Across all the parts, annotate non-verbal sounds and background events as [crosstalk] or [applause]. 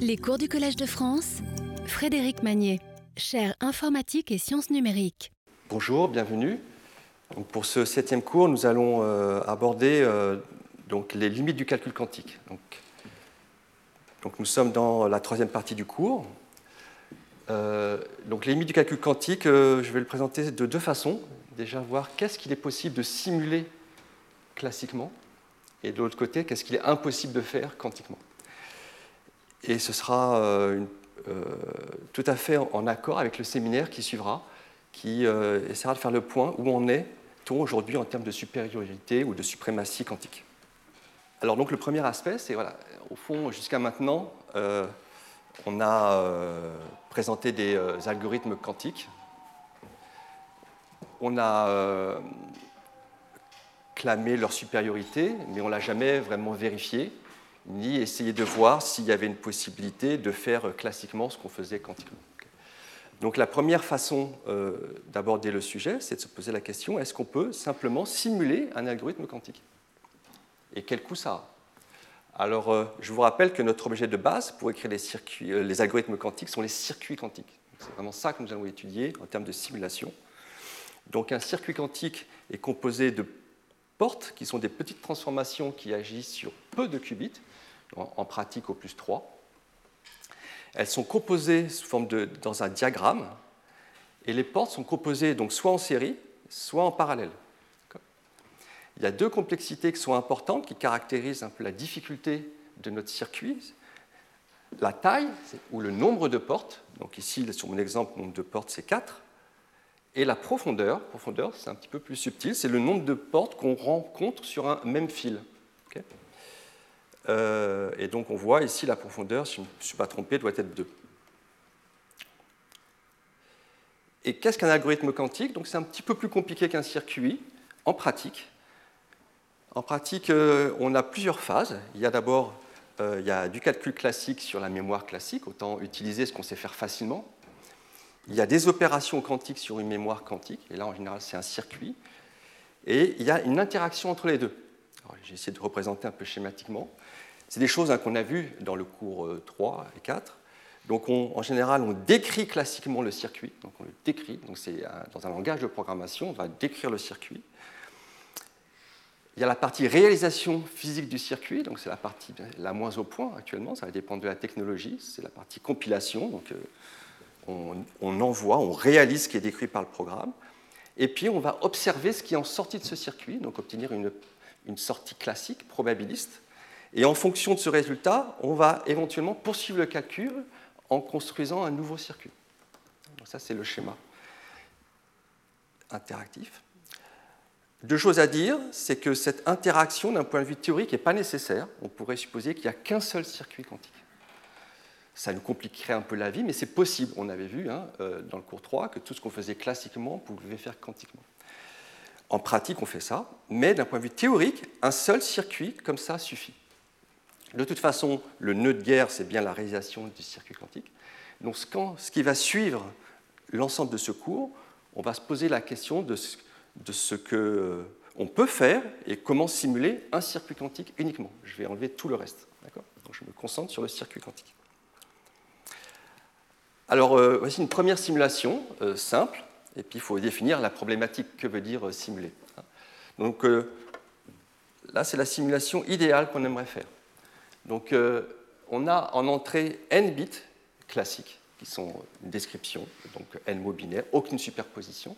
Les cours du Collège de France, Frédéric Magnier, chaire informatique et sciences numériques. Bonjour, bienvenue. pour ce septième cours, nous allons euh, aborder euh, donc, les limites du calcul quantique. Donc, nous sommes dans la troisième partie du cours. Euh, donc les limites du calcul quantique, je vais le présenter de deux façons. Déjà voir qu'est-ce qu'il est possible de simuler classiquement, et de l'autre côté, qu'est-ce qu'il est impossible de faire quantiquement. Et ce sera euh, euh, tout à fait en, accord avec le séminaire qui suivra, qui euh, essaiera de faire le point où on est aujourd'hui en termes de supériorité ou de suprématie quantique. Alors donc le premier aspect, c'est voilà, au fond jusqu'à maintenant, on a présenté des algorithmes quantiques. On a clamé leur supériorité, mais on l'a jamais vraiment vérifié ni essayer de voir s'il y avait une possibilité de faire classiquement ce qu'on faisait quantiquement. Donc la première façon euh, d'aborder le sujet, c'est de se poser la question, est-ce qu'on peut simplement simuler un algorithme quantique? Et quel coût ça a? Alors euh, je vous rappelle que notre objet de base pour écrire les, euh, les algorithmes quantiques sont les circuits quantiques. C'est vraiment ça que nous allons étudier en termes de simulation. Donc un circuit quantique est composé de portes qui sont des petites transformations qui agissent sur peu de qubits en pratique au plus 3. Elles sont composées sous forme de, dans un diagramme, et les portes sont composées donc soit en série, soit en parallèle. Il y a deux complexités qui sont importantes, qui caractérisent un peu la difficulté de notre circuit. La taille, ou le nombre de portes, donc ici sur mon exemple, le nombre de portes c'est 4, et la profondeur, profondeur c'est un petit peu plus subtil, c'est le nombre de portes qu'on rencontre sur un même fil. Euh, et donc on voit ici la profondeur, si je ne me suis pas trompé, doit être 2. Et qu'est-ce qu'un algorithme quantique? Donc c'est un petit peu plus compliqué qu'un circuit en pratique. En pratique, euh, on a plusieurs phases. Il y a d'abord euh, il y a du calcul classique sur la mémoire classique, autant utiliser ce qu'on sait faire facilement. Il y a des opérations quantiques sur une mémoire quantique, et là en général c'est un circuit. Et il y a une interaction entre les deux. J'ai essayé de représenter un peu schématiquement. C'est des choses hein, qu'on a vues dans le cours 3 euh, et 4. Donc en général, on décrit classiquement le circuit. Donc on le décrit. Donc c'est dans un langage de programmation, on va décrire le circuit. Il y a la partie réalisation physique du circuit, donc c'est la partie la moins au point actuellement, ça va dépendre de la technologie. C'est la partie compilation, donc euh, on, envoie, on réalise ce qui est décrit par le programme. Et puis on va observer ce qui est en sortie de ce circuit, donc obtenir une, une sortie classique, probabiliste. Et en fonction de ce résultat, on va éventuellement poursuivre le calcul en construisant un nouveau circuit. ça, c'est le schéma interactif. Deux choses à dire, c'est que cette interaction, d'un point de vue théorique, n'est pas nécessaire. On pourrait supposer qu'il n'y a qu'un seul circuit quantique. Ça nous compliquerait un peu la vie, mais c'est possible. On avait vu hein, euh, dans le cours 3 que tout ce qu'on faisait classiquement, pouvait faire quantiquement. En pratique, on fait ça, mais d'un point de vue théorique, un seul circuit comme ça suffit. De toute façon, le nœud de guerre, c'est bien la réalisation du circuit quantique. Donc, ce qui va suivre l'ensemble de ce cours, on va se poser la question de ce, qu'on euh, peut faire et comment simuler un circuit quantique uniquement. Je vais enlever tout le reste. Je me concentre sur le circuit quantique. Alors, euh, voici une première simulation euh, simple, et puis il faut définir la problématique que veut dire simuler. Donc, là, c'est la simulation idéale qu'on aimerait faire. Donc, euh, on a en entrée n bits classiques, qui sont une description, donc n mots binaires, aucune superposition,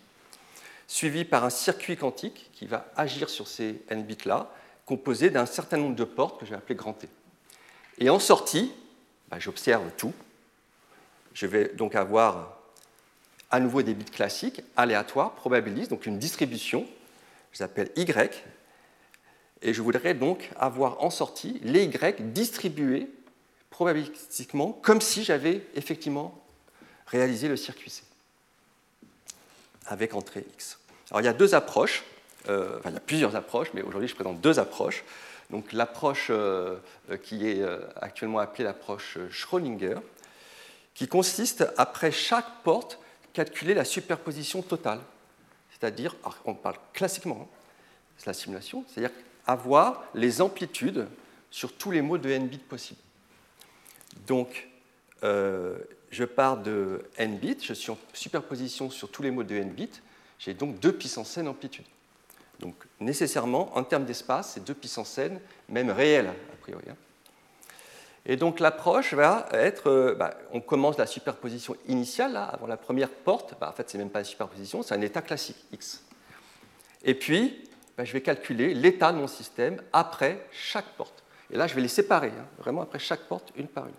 suivi par un circuit quantique qui va agir sur ces n bits-là, composé d'un certain nombre de portes que je vais grand T. Et en sortie, bah, j'observe tout. Je vais donc avoir à nouveau des bits classiques, aléatoires, probabilistes, donc une distribution, je l'appelle Y, et je voudrais donc avoir en sortie les Y distribués probabilistiquement comme si j'avais effectivement réalisé le circuit C avec entrée X. Alors il y a deux approches, euh, enfin il y a plusieurs approches, mais aujourd'hui je présente deux approches. Donc l'approche euh, qui est euh, actuellement appelée l'approche Schrödinger, qui consiste, après chaque porte, calculer la superposition totale. C'est-à-dire, on parle classiquement, hein, c'est la simulation, c'est-à-dire avoir les amplitudes sur tous les mots de n bits possibles. Donc, euh, je pars de n bits, je suis en superposition sur tous les mots de n bits, j'ai donc 2 puissance n amplitude. Donc nécessairement, en termes d'espace, c'est 2 puissance n, même réel, a priori. Hein. Et donc l'approche va être, euh, bah, on commence la superposition initiale, là, avant la première porte, bah, en fait c'est même pas une superposition, c'est un état classique, x. Et puis, bah, je vais calculer l'état de mon système après chaque porte. Et là, je vais les séparer, hein, vraiment après chaque porte, une par une.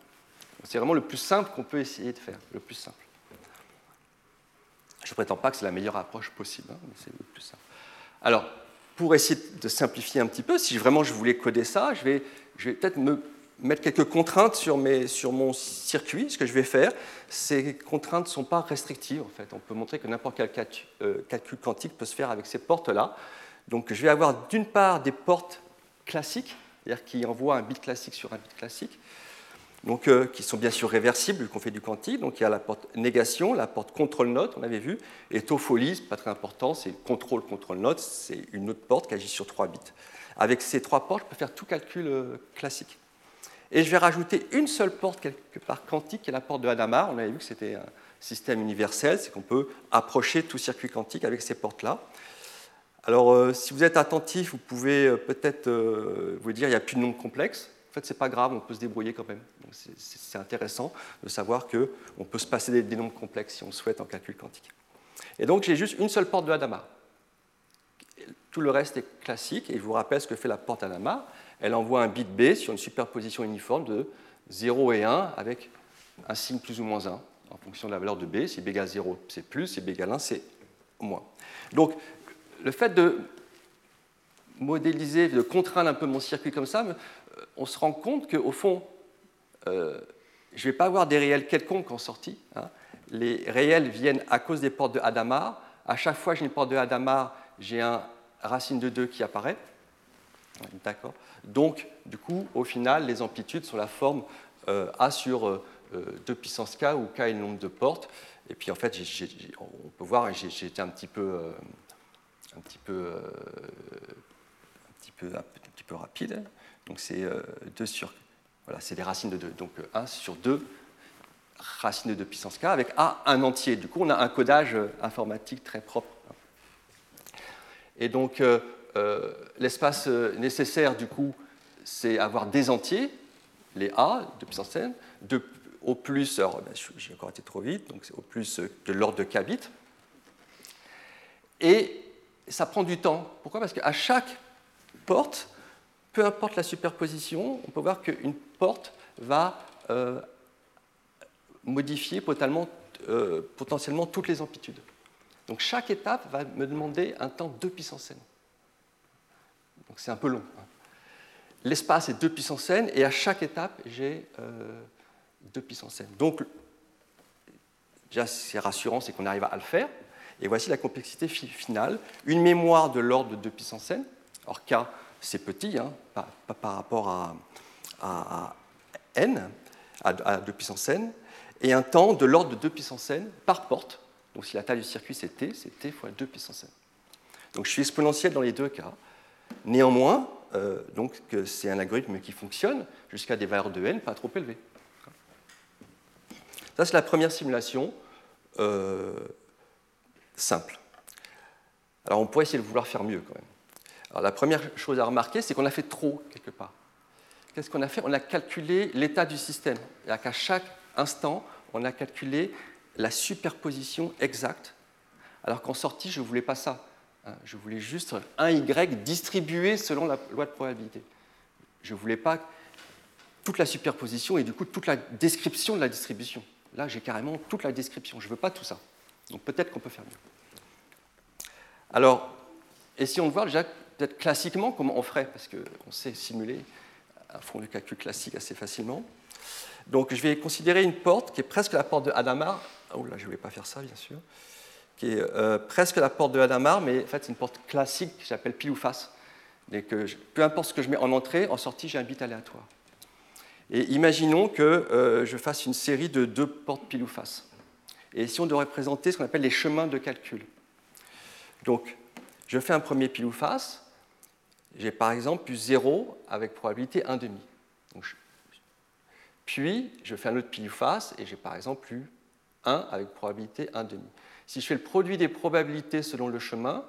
C'est vraiment le plus simple qu'on peut essayer de faire, le plus simple. Je ne prétends pas que c'est la meilleure approche possible, hein, mais c'est le plus simple. Alors, pour essayer de simplifier un petit peu, si vraiment je voulais coder ça, je vais, je vais peut-être me mettre quelques contraintes sur, mon circuit. Ce que je vais faire, ces contraintes ne sont pas restrictives. En fait. On peut montrer que n'importe quel euh, calcul quantique peut se faire avec ces portes-là. Donc je vais avoir d'une part des portes classiques, c'est-à-dire qui envoient un bit classique sur un bit classique, donc, euh, qui sont bien sûr réversibles vu qu'on fait du quantique. Donc il y a la porte négation, la porte contrôle note, on avait vu, et topholie, pas très important, c'est contrôle contrôle note, c'est une autre porte qui agit sur trois bits. Avec ces trois portes, je peux faire tout calcul euh, classique. Et je vais rajouter une seule porte quelque part quantique, qui est la porte de Hadamard. On avait vu que c'était un système universel, c'est qu'on peut approcher tout circuit quantique avec ces portes-là. Alors, euh, si vous êtes attentif, vous pouvez euh, peut-être euh, vous dire qu'il n'y a plus de nombres complexes. En fait, ce n'est pas grave, on peut se débrouiller quand même. C'est intéressant de savoir qu'on peut se passer des, des, nombres complexes si on le souhaite en calcul quantique. Et donc, j'ai juste une seule porte de Hadamard. Tout le reste est classique, et je vous rappelle ce que fait la porte Hadamard elle envoie un bit B sur une superposition uniforme de 0 et 1 avec un signe plus ou moins 1 en fonction de la valeur de B. Si B égale 0, c'est plus, si B égale 1, c'est moins. Donc, le fait de modéliser, de contraindre un peu mon circuit comme ça, euh, on se rend compte qu'au fond, euh, je ne vais pas avoir des réels quelconques en sortie. Hein. Les réels viennent à cause des portes de Hadamard. À chaque fois que j'ai une porte de Hadamard, j'ai un racine de 2 qui apparaît. D'accord Donc, du coup, au final, les amplitudes sont la forme euh, A sur 2 euh, euh, puissance K, où K est le nombre de portes. Et puis, en fait, on peut voir, j'ai été un petit peu, un petit peu, un petit peu, rapide. Donc, c'est 2 sur. Voilà, c'est des racines de 2. Donc, 1 sur 2 racines de 2 puissance K avec A un entier. Du coup, on a un codage informatique très propre. Et donc, euh, l'espace euh, nécessaire, du coup, c'est avoir des entiers, les A de puissance n, au plus, alors ben, j'ai encore été trop vite, donc au plus euh, de l'ordre de k bits. Et ça prend du temps. Pourquoi? Parce qu'à chaque porte, peu importe la superposition, on peut voir qu'une porte va modifier potentiellement, potentiellement toutes les amplitudes. Donc chaque étape va me demander un temps de puissance n. Donc c'est un peu long. Hein. L'espace est 2 puissance n, et à chaque étape, j'ai 2 euh, puissance n. Donc, déjà, c'est rassurant, c'est qu'on arrive à le faire. Et voici la complexité finale. Une mémoire de l'ordre de 2 puissance n. Or, K, c'est petit, hein, par, rapport à, n, à, 2 puissance n. Et un temps de l'ordre de 2 puissance n par porte. Donc, si la taille du circuit, c'est t, c'est t fois 2 puissance n. Donc, je suis exponentiel dans les deux cas. Néanmoins, euh, donc c'est un algorithme qui fonctionne jusqu'à des valeurs de n pas trop élevées. Ça, c'est la première simulation euh, simple. Alors, on pourrait essayer de vouloir faire mieux quand même. Alors, la première chose à remarquer, c'est qu'on a fait trop quelque part. Qu'est-ce qu'on a fait? On a calculé l'état du système. C'est-à-dire qu'à chaque instant, on a calculé la superposition exacte, alors qu'en sortie, je ne voulais pas ça. Hein, je voulais juste un Y distribué selon la loi de probabilité. Je ne voulais pas toute la superposition et du coup toute la description de la distribution. Là, j'ai carrément toute la description. Je ne veux pas tout ça. Donc peut-être qu'on peut faire mieux. Alors, essayons de voir déjà peut-être classiquement comment on ferait, parce qu'on sait simuler un fond de calcul classique assez facilement. Donc je vais considérer une porte qui est presque la porte de Hadamard. Oh là, je ne voulais pas faire ça, bien sûr qui est euh, presque la porte de Hadamard, mais en fait, c'est une porte classique qui s'appelle pile ou face. Et que peu importe ce que je mets en entrée, en sortie, j'ai un bit aléatoire. Et imaginons que euh, je fasse une série de deux portes pile ou face. Et si on doit représenter ce qu'on appelle les chemins de calcul. Donc, je fais un premier pile ou face. J'ai par exemple plus 0 avec probabilité 1,5. puis je fais un autre pile ou face et j'ai par exemple eu 1 avec probabilité 1 demi. Si je fais le produit des probabilités selon le chemin,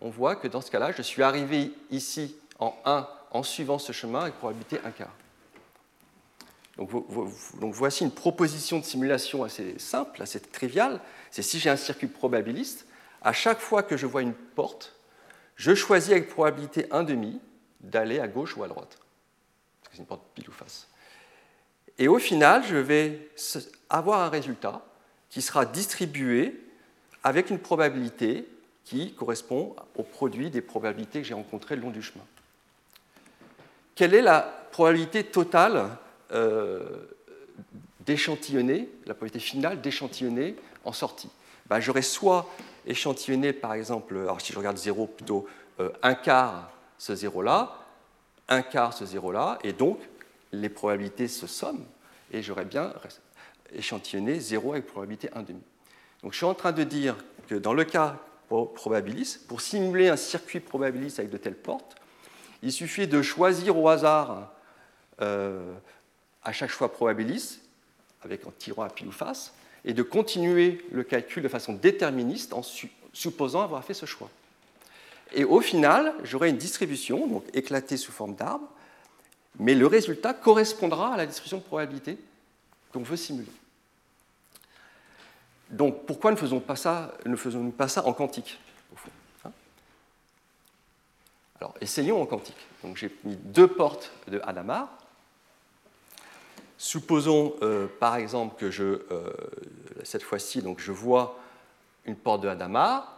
on voit que dans ce cas-là, je suis arrivé ici en 1 en suivant ce chemin avec probabilité 1 quart. Donc, donc, voici une proposition de simulation assez simple, assez triviale. C'est si j'ai un circuit probabiliste, à chaque fois que je vois une porte, je choisis avec probabilité 1 demi d'aller à gauche ou à droite. Parce que c'est une porte pile ou face. Et au final, je vais avoir un résultat qui sera distribué avec une probabilité qui correspond au produit des probabilités que j'ai rencontrées le long du chemin. Quelle est la probabilité totale euh, d'échantillonner, la probabilité finale d'échantillonner en sortie? Ben, J'aurais soit échantillonné, par exemple, alors si je regarde 0, plutôt euh, un quart ce 0-là, un quart ce 0-là, et donc les probabilités se somment, et j'aurais bien échantillonné 0 avec probabilité 1,5. Donc je suis en train de dire que dans le cas probabiliste, pour simuler un circuit probabiliste avec de telles portes, il suffit de choisir au hasard euh, à chaque fois probabiliste, avec en tirant à pile ou face, et de continuer le calcul de façon déterministe en supposant avoir fait ce choix. Et au final, j'aurai une distribution, donc éclatée sous forme d'arbre, mais le résultat correspondra à la distribution de probabilité qu'on veut simuler. Donc pourquoi ne faisons-nous pas, ça, pas ça en quantique, hein? Alors essayons en quantique. Donc j'ai mis deux portes de Hadamard. Supposons euh, par exemple que je, euh, cette fois-ci, je vois une porte de Hadamard.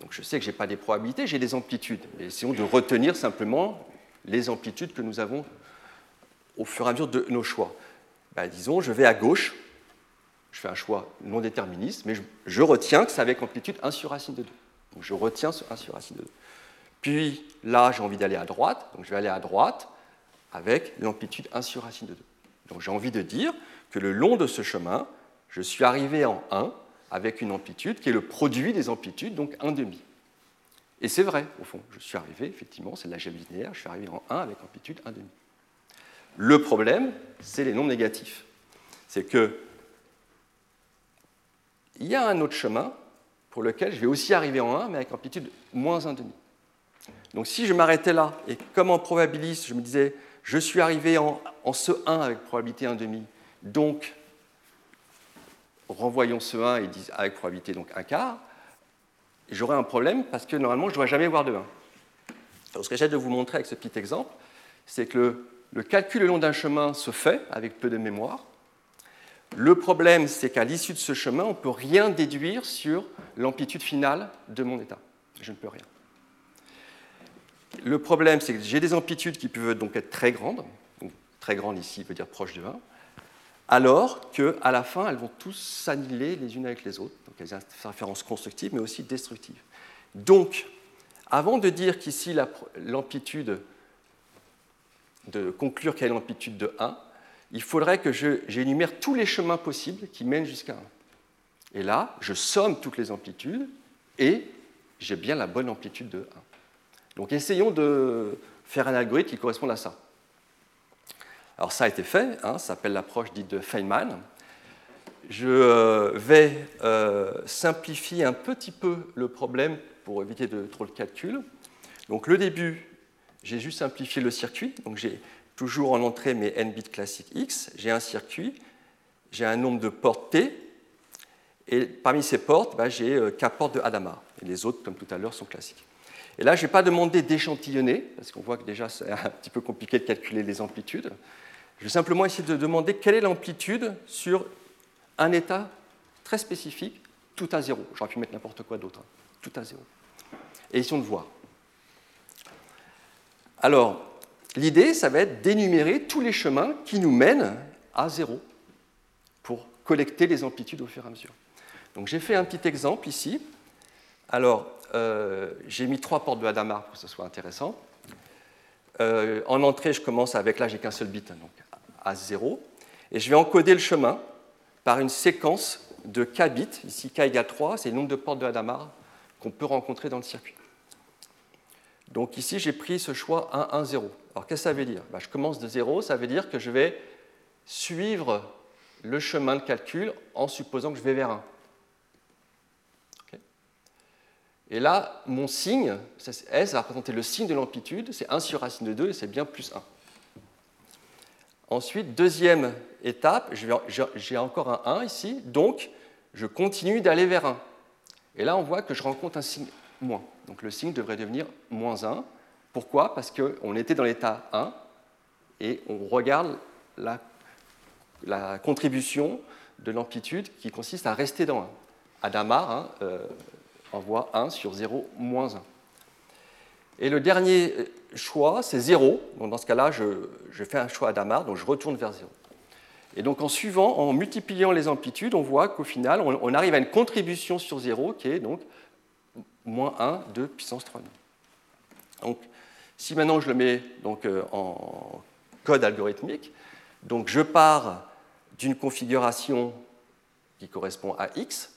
Donc je sais que je n'ai pas des probabilités, j'ai des amplitudes. essayons de retenir simplement les amplitudes que nous avons au fur et à mesure de nos choix. Ben, disons, je vais à gauche, je fais un choix non déterministe, mais je, retiens que c'est avec amplitude 1 sur racine de 2. Donc je retiens ce 1 sur racine de 2. Puis là, j'ai envie d'aller à droite, donc je vais aller à droite avec l'amplitude 1 sur racine de 2. Donc j'ai envie de dire que le long de ce chemin, je suis arrivé en 1 avec une amplitude qui est le produit des amplitudes, donc 1 demi. Et c'est vrai, au fond, je suis arrivé, effectivement, c'est de l'algèbre linéaire, je suis arrivé en 1 avec amplitude 1 demi. Le problème, c'est les nombres négatifs. C'est que il y a un autre chemin pour lequel je vais aussi arriver en 1, mais avec amplitude moins 1,5. Donc si je m'arrêtais là, et comme en probabiliste, je me disais, je suis arrivé en, ce 1 avec probabilité 1,5, donc renvoyons ce 1 et avec probabilité donc 1 quart, j'aurais un problème parce que normalement, je ne dois jamais voir de 1. Alors, ce que j'essaie de vous montrer avec ce petit exemple, c'est que le calcul le long d'un chemin se fait avec peu de mémoire. Le problème, c'est qu'à l'issue de ce chemin, on ne peut rien déduire sur l'amplitude finale de mon état. Je ne peux rien. Le problème, c'est que j'ai des amplitudes qui peuvent donc être très grandes, très grandes ici veut dire proche de 1, alors qu'à la fin, elles vont tous s'annihiler les unes avec les autres. Donc elles ont des interférences constructives, mais aussi destructives. Donc, avant de dire qu'ici l'amplitude de conclure quelle est l'amplitude de 1, il faudrait que j'énumère tous les chemins possibles qui mènent jusqu'à 1. Et là, je somme toutes les amplitudes et j'ai bien la bonne amplitude de 1. Donc essayons de faire un algorithme qui corresponde à ça. Alors ça a été fait, hein, ça s'appelle l'approche dite de Feynman. Je euh, vais euh, simplifier un petit peu le problème pour éviter de trop le calcul. Donc le début, j'ai juste simplifié le circuit. Donc j'ai toujours en entrée mes n bits classiques x. J'ai un circuit, j'ai un nombre de portes t. Et parmi ces portes, bah, j'ai euh, k portes de Hadamard. Et les autres, comme tout à l'heure, sont classiques. Et là, je n'ai pas demandé d'échantillonner, parce qu'on voit que déjà, c'est un petit peu compliqué de calculer les amplitudes. Je vais simplement essayer de demander quelle est l'amplitude sur un état très spécifique, tout à zéro. J'aurais pu mettre n'importe quoi d'autre, hein. tout à zéro. Et essayons de voir. Alors, l'idée, ça va être d'énumérer tous les chemins qui nous mènent à zéro pour collecter les amplitudes au fur et à mesure. Donc j'ai fait un petit exemple ici. Alors, euh, j'ai mis trois portes de Hadamard pour que ce soit intéressant. Euh, en entrée, je commence avec, là, j'ai qu'un seul bit, donc à 0. Et je vais encoder le chemin par une séquence de k bits. Ici, k égale 3, c'est le nombre de portes de Hadamard qu'on peut rencontrer dans le circuit. Donc ici, j'ai pris ce choix 1, 1, 0. Alors qu'est-ce que ça veut dire? Bah, Je commence de 0, ça veut dire que je vais suivre le chemin de calcul en supposant que je vais vers 1. Et là, mon signe, S va représenter le signe de l'amplitude, c'est 1 sur racine de 2 et c'est bien plus 1. Ensuite, deuxième étape, j'ai encore un 1 ici, donc je continue d'aller vers 1. Et là, on voit que je rencontre un signe moins. Donc le signe devrait devenir moins 1. Pourquoi? Parce qu'on était dans l'état 1 et on regarde la, contribution de l'amplitude qui consiste à rester dans 1. Adamar hein, euh, envoie 1 sur 0 moins 1. Et le dernier choix, c'est 0. Donc dans ce cas-là, je, fais un choix Adamar, donc je retourne vers 0. Et donc en suivant, en multipliant les amplitudes, on voit qu'au final, on, arrive à une contribution sur 0 qui est donc moins 1 de puissance 3. Donc si maintenant je le mets donc, euh, en code algorithmique, donc je pars d'une configuration qui correspond à x,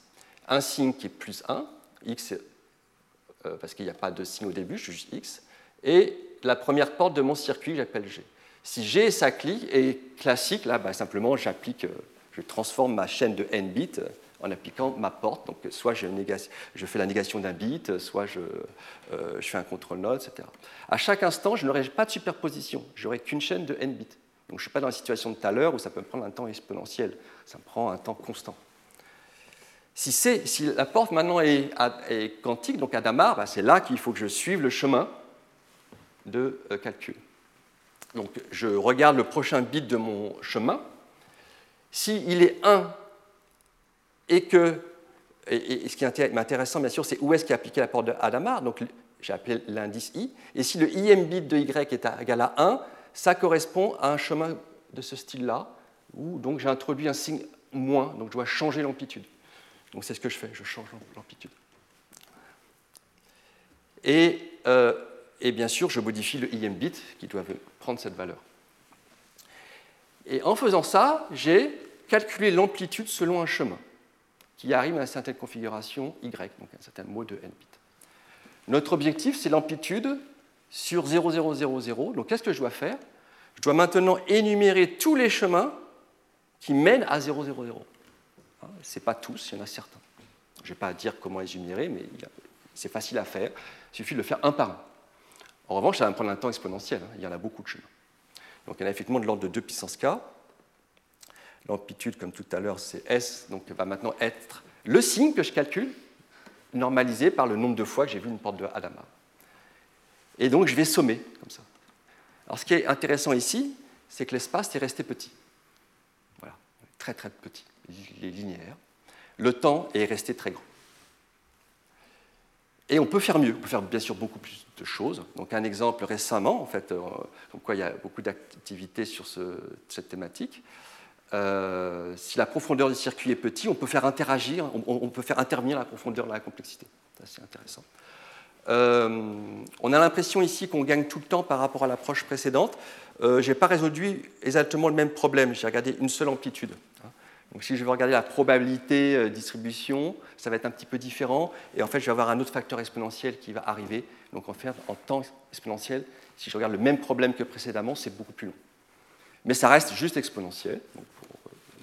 un signe qui est plus 1, x euh, parce qu'il n'y a pas de signe au début, je suis juste x, et la première porte de mon circuit, j'appelle G. Si G est classique, là, bah, simplement, j'applique, euh, je transforme ma chaîne de n bits en appliquant ma porte. Donc, soit je, fais la négation d'un bit, soit je, je, fais un contrôle node, etc. À chaque instant, je n'aurai pas de superposition. Je n'aurai qu'une chaîne de n bits. Donc, je ne suis pas dans la situation de tout à l'heure où ça peut me prendre un temps exponentiel. Ça me prend un temps constant. Si, si la porte maintenant est, quantique, donc Adamar, bah, c'est là qu'il faut que je suive le chemin de euh, calcul. Donc je regarde le prochain bit de mon chemin. S'il est 1 et que, ce qui est intéressant bien sûr, c'est où est-ce qu'il a appliqué la porte de Adamar, donc j'ai appelé l'indice i, et si le im bit de y est égal à 1, ça correspond à un chemin de ce style-là, où donc j'ai introduit un signe moins, donc je dois changer l'amplitude. Donc c'est ce que je fais, je change l'amplitude. Et, euh, et, bien sûr, je modifie le im bit qui doit prendre cette valeur. Et en faisant ça, j'ai calculé l'amplitude selon un chemin qui arrive à une certaine configuration y, donc un certain mot de n bit. Notre objectif, c'est l'amplitude sur 0000. Donc qu'est-ce que je dois faire? Je dois maintenant énumérer tous les chemins qui mènent à 000. Hein, Ce n'est pas tous, il y en a certains. Je ne vais pas dire comment les énumérer, mais c'est facile à faire. Il suffit de le faire un par un. En revanche, ça va me prendre un temps exponentiel. Hein. Il y en a beaucoup de chemins. Donc il y en a effectivement de l'ordre de 2 puissance k. L'amplitude, comme tout à l'heure, c'est S, donc va maintenant être le signe que je calcule, normalisé par le nombre de fois que j'ai vu une porte de Hadamard. Et donc je vais sommer comme ça. Alors ce qui est intéressant ici, c'est que l'espace est resté petit. Voilà, très très petit les linéaires, le temps est resté très grand. Et on peut faire mieux, on peut faire bien sûr beaucoup plus de choses. Donc un exemple récemment, en fait, euh, quoi il y a beaucoup d'activités sur cette thématique. Euh, si la profondeur du circuit est petite, on peut faire interagir, on, peut faire intervenir la profondeur de la complexité. C'est intéressant. Euh, on a l'impression ici qu'on gagne tout le temps par rapport à l'approche précédente. je n'ai pas résolu exactement le même problème. J'ai regardé une seule amplitude. Donc si je veux regarder la probabilité euh, distribution, ça va être un petit peu différent. Et en fait, je vais avoir un autre facteur exponentiel qui va arriver. Donc en fait, en temps exponentiel, si je regarde le même problème que précédemment, c'est beaucoup plus long. Mais ça reste juste exponentiel, euh,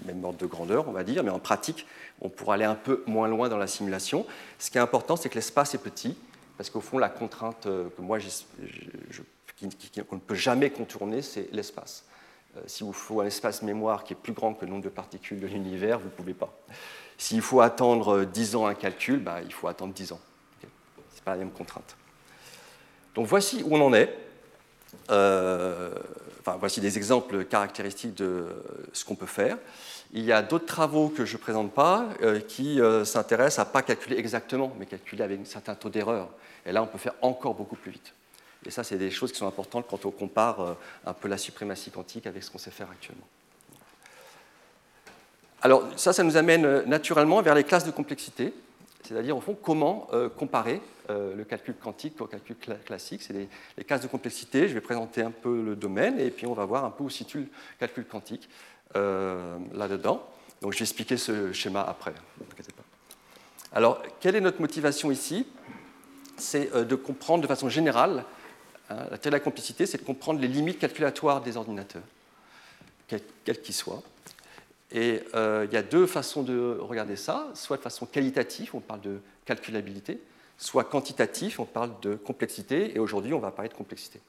même ordre de grandeur, on va dire. Mais en pratique, on pourra aller un peu moins loin dans la simulation. Ce qui est important, c'est que l'espace est petit, parce qu'au fond, la contrainte euh, que moi, qu'on ne peut jamais contourner, c'est l'espace. Euh, si vous faut un espace mémoire qui est plus grand que le nombre de particules de l'univers, vous ne pouvez pas. S'il faut attendre 10 ans un calcul, bah, il faut attendre 10 ans. Ce n'est pas la même contrainte. Donc voici où on en est. Euh, voici des exemples caractéristiques de ce qu'on peut faire. Il y a d'autres travaux que je ne présente pas euh, qui s'intéressent à ne pas calculer exactement, mais calculer avec un certain taux d'erreur. Et là, on peut faire encore beaucoup plus vite. Et ça, c'est des choses qui sont importantes quand on compare euh, un peu la suprématie quantique avec ce qu'on sait faire actuellement. Alors ça, ça nous amène euh, naturellement vers les classes de complexité, c'est-à-dire au fond comment euh, comparer le calcul quantique au calcul classique. C'est les, classes de complexité, je vais présenter un peu le domaine et puis on va voir un peu où situe le calcul quantique là-dedans. Donc je vais expliquer ce schéma après, pas. Alors, quelle est notre motivation ici? C'est de comprendre de façon générale Hein, la théorie de la complexité, c'est de comprendre les limites calculatoires des ordinateurs. quel qu'il soit. Et euh, il y a deux façons de regarder ça, soit de façon qualitative, on parle de calculabilité, soit quantitatif, on parle de complexité, et aujourd'hui on va parler de complexité.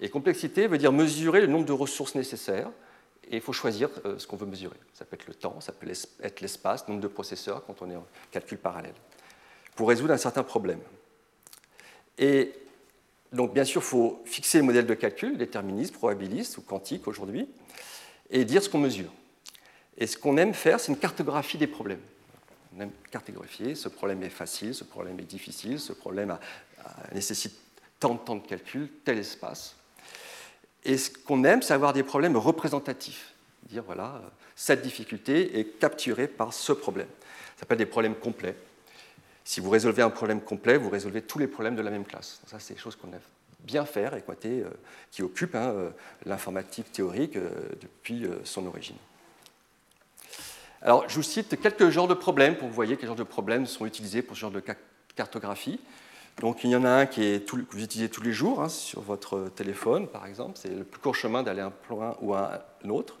Et complexité veut dire mesurer le nombre de ressources nécessaires, et il faut choisir euh, ce qu'on veut mesurer. Ça peut être le temps, ça peut être l'espace, le nombre de processeurs quand on est en calcul parallèle, pour résoudre un certain problème. Et donc bien sûr, il faut fixer le modèle de calcul, déterministe, probabiliste ou quantique aujourd'hui, et dire ce qu'on mesure. Et ce qu'on aime faire, c'est une cartographie des problèmes. On aime cartographier, ce problème est facile, ce problème est difficile, ce problème nécessite tant de temps de calcul, tel espace. Et ce qu'on aime, c'est avoir des problèmes représentatifs. Dire, voilà, cette difficulté est capturée par ce problème. Ça s'appelle des problèmes complets. Si vous résolvez un problème complet, vous résolvez tous les problèmes de la même classe. ça, c'est des choses qu'on aime bien faire et euh, qui occupent hein, euh, l'informatique théorique euh, depuis son origine. Alors, je vous cite quelques genres de problèmes pour que vous voyez quels genres de problèmes sont utilisés pour ce genre de cartographie. Donc, il y en a un qui est que vous utilisez tous les jours hein, sur votre téléphone, par exemple. C'est le plus court chemin d'aller un point ou à un autre.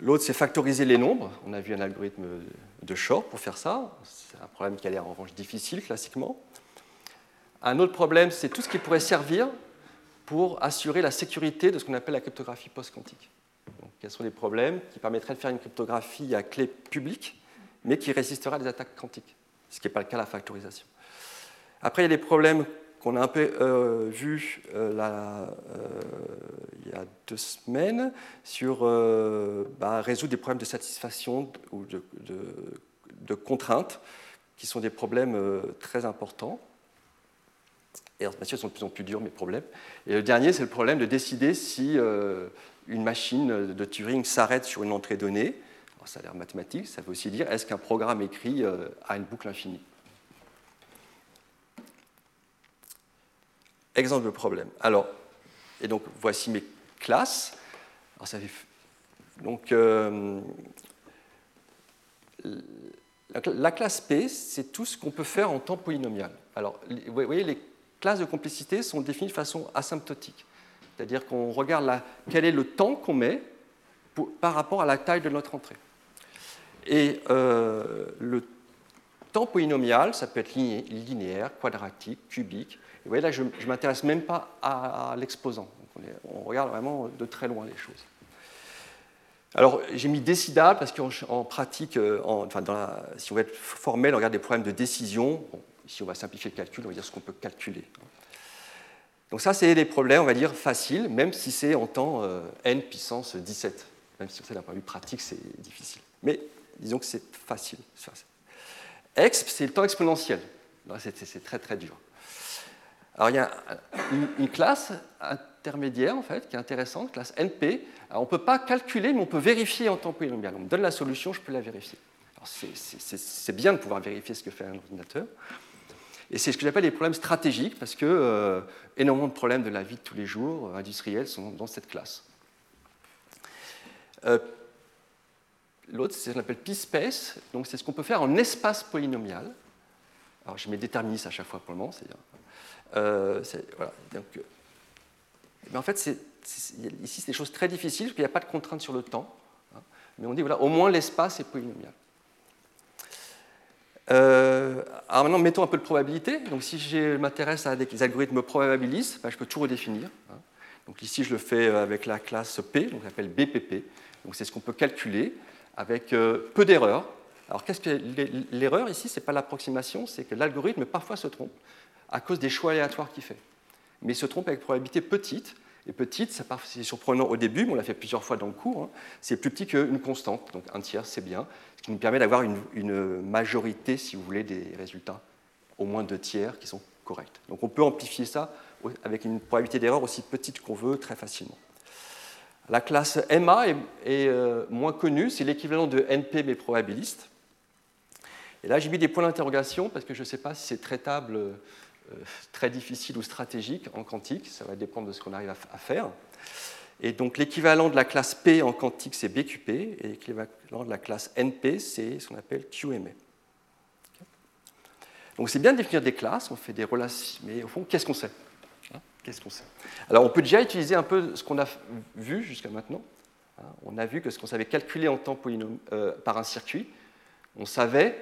L'autre, c'est factoriser les nombres. On a vu un algorithme de Shor pour faire ça. C'est un problème qui a l'air en revanche difficile classiquement. Un autre problème, c'est tout ce qui pourrait servir pour assurer la sécurité de ce qu'on appelle la cryptographie post-quantique quels sont les problèmes qui permettraient de faire une cryptographie à clé publique, mais qui résisterait à des attaques quantiques, ce qui n'est pas le cas de la factorisation. Après, il y a des problèmes qu'on a un peu euh, vus euh, euh, il y a deux semaines sur bah, résoudre des problèmes de satisfaction ou de, contraintes, qui sont des problèmes très importants. Et bien sûr, ils sont de plus en plus durs, mes problèmes. Et le dernier, c'est le problème de décider si une machine de Turing s'arrête sur une entrée donnée, ça a l'air mathématique, ça veut aussi dire est-ce qu'un programme écrit euh, a une boucle infinie? Exemple de problème. Alors, et donc voici mes classes. donc, euh, la classe P, c'est tout ce qu'on peut faire en temps polynomial. Alors, vous voyez, les classes de complicité sont définies de façon asymptotique. C'est-à-dire qu'on regarde quel est le temps qu'on met par rapport à la taille de notre entrée. Et euh, le temps polynomial, ça peut être linéaire, quadratique, cubique. vous voyez là, je ne m'intéresse même pas à, l'exposant. On, regarde vraiment de très loin les choses. Alors, j'ai mis décidable parce qu'en pratique, euh, si on veut être formel, on regarde des problèmes de décision. ici, on va simplifier le calcul, on va dire ce qu'on peut calculer. Donc ça, c'est des problèmes, on va dire, faciles, même si c'est en temps euh, n puissance 17. Même si d'un point de vue pratique, c'est difficile. Mais disons que c'est facile. Exp, c'est le temps exponentiel. C'est très très dur. Alors il y a une, classe intermédiaire, en fait, qui est intéressante, classe NP. Alors, on ne peut pas calculer, mais on peut vérifier en temps polynomial. On me donne la solution, je peux la vérifier. C'est bien de pouvoir vérifier ce que fait un ordinateur. Et c'est ce que j'appelle les problèmes stratégiques, parce que euh, énormément de problèmes de la vie de tous les jours euh, industriels sont dans cette classe. Euh, l'autre, c'est ce qu'on appelle p-space, donc c'est ce qu'on peut faire en espace polynomial. Alors je mets déterministe à chaque fois pour le moment, c'est-à-dire. donc, mais en fait, ici, c'est des choses très difficiles, parce qu'il n'y a pas de contrainte sur le temps. Hein. mais on dit, voilà, au moins l'espace est polynomial. Euh, alors maintenant, mettons un peu de probabilité. Donc si je m'intéresse à des algorithmes probabilistes, ben, je peux tout redéfinir. Hein. Donc ici, je le fais euh, avec la classe P, donc s'appelle BPP. Donc c'est ce qu'on peut calculer avec euh, peu d'erreurs. Alors qu'est-ce que l'erreur ici C'est pas l'approximation, c'est que l'algorithme parfois se trompe à cause des choix aléatoires qu'il fait. Mais il se trompe avec probabilité petite. Et petite, c'est surprenant au début, mais on l'a fait plusieurs fois dans le cours. Hein. C'est plus petit qu'une constante, donc un tiers, c'est bien qui nous permet d'avoir une, majorité, si vous voulez, des résultats, au moins deux tiers, qui sont corrects. Donc on peut amplifier ça avec une probabilité d'erreur aussi petite qu'on veut très facilement. La classe MA est, euh, moins connue, c'est l'équivalent de NP mais probabiliste. Et là, j'ai mis des points d'interrogation parce que je ne sais pas si c'est traitable, euh, très difficile ou stratégique en quantique, ça va dépendre de ce qu'on arrive à faire. Et donc l'équivalent de la classe P en quantique, c'est BQP, et l'équivalent de la classe NP, c'est ce qu'on appelle QMA. Donc c'est bien de définir des classes, on fait des relations, mais au fond, qu'est-ce qu'on sait? Qu'est-ce qu'on sait? Alors on peut déjà utiliser un peu ce qu'on a vu jusqu'à maintenant. Hein, on a vu que ce qu'on savait calculer en temps euh, par un circuit, on savait,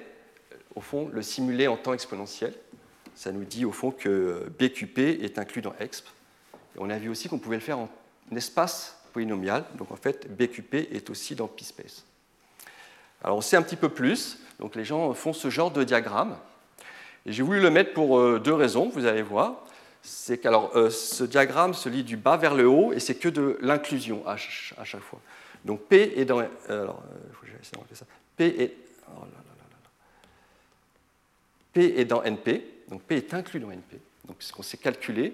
au fond, le simuler en temps exponentiel. Ça nous dit, au fond, que BQP est inclus dans exp. On a vu aussi qu'on pouvait le faire en espace polynomial. Donc, en fait, BQP est aussi dans PSpace. Alors, on sait un petit peu plus. Donc, les gens font ce genre de diagramme. J'ai voulu le mettre pour euh, deux raisons, vous allez voir. C'est que euh, ce diagramme se lit du bas vers le haut et c'est que de l'inclusion à, chaque fois. Donc P est dans. Euh, alors, ça. P est. Oh P est dans NP, donc P est inclus dans NP. Donc ce qu'on sait calculer,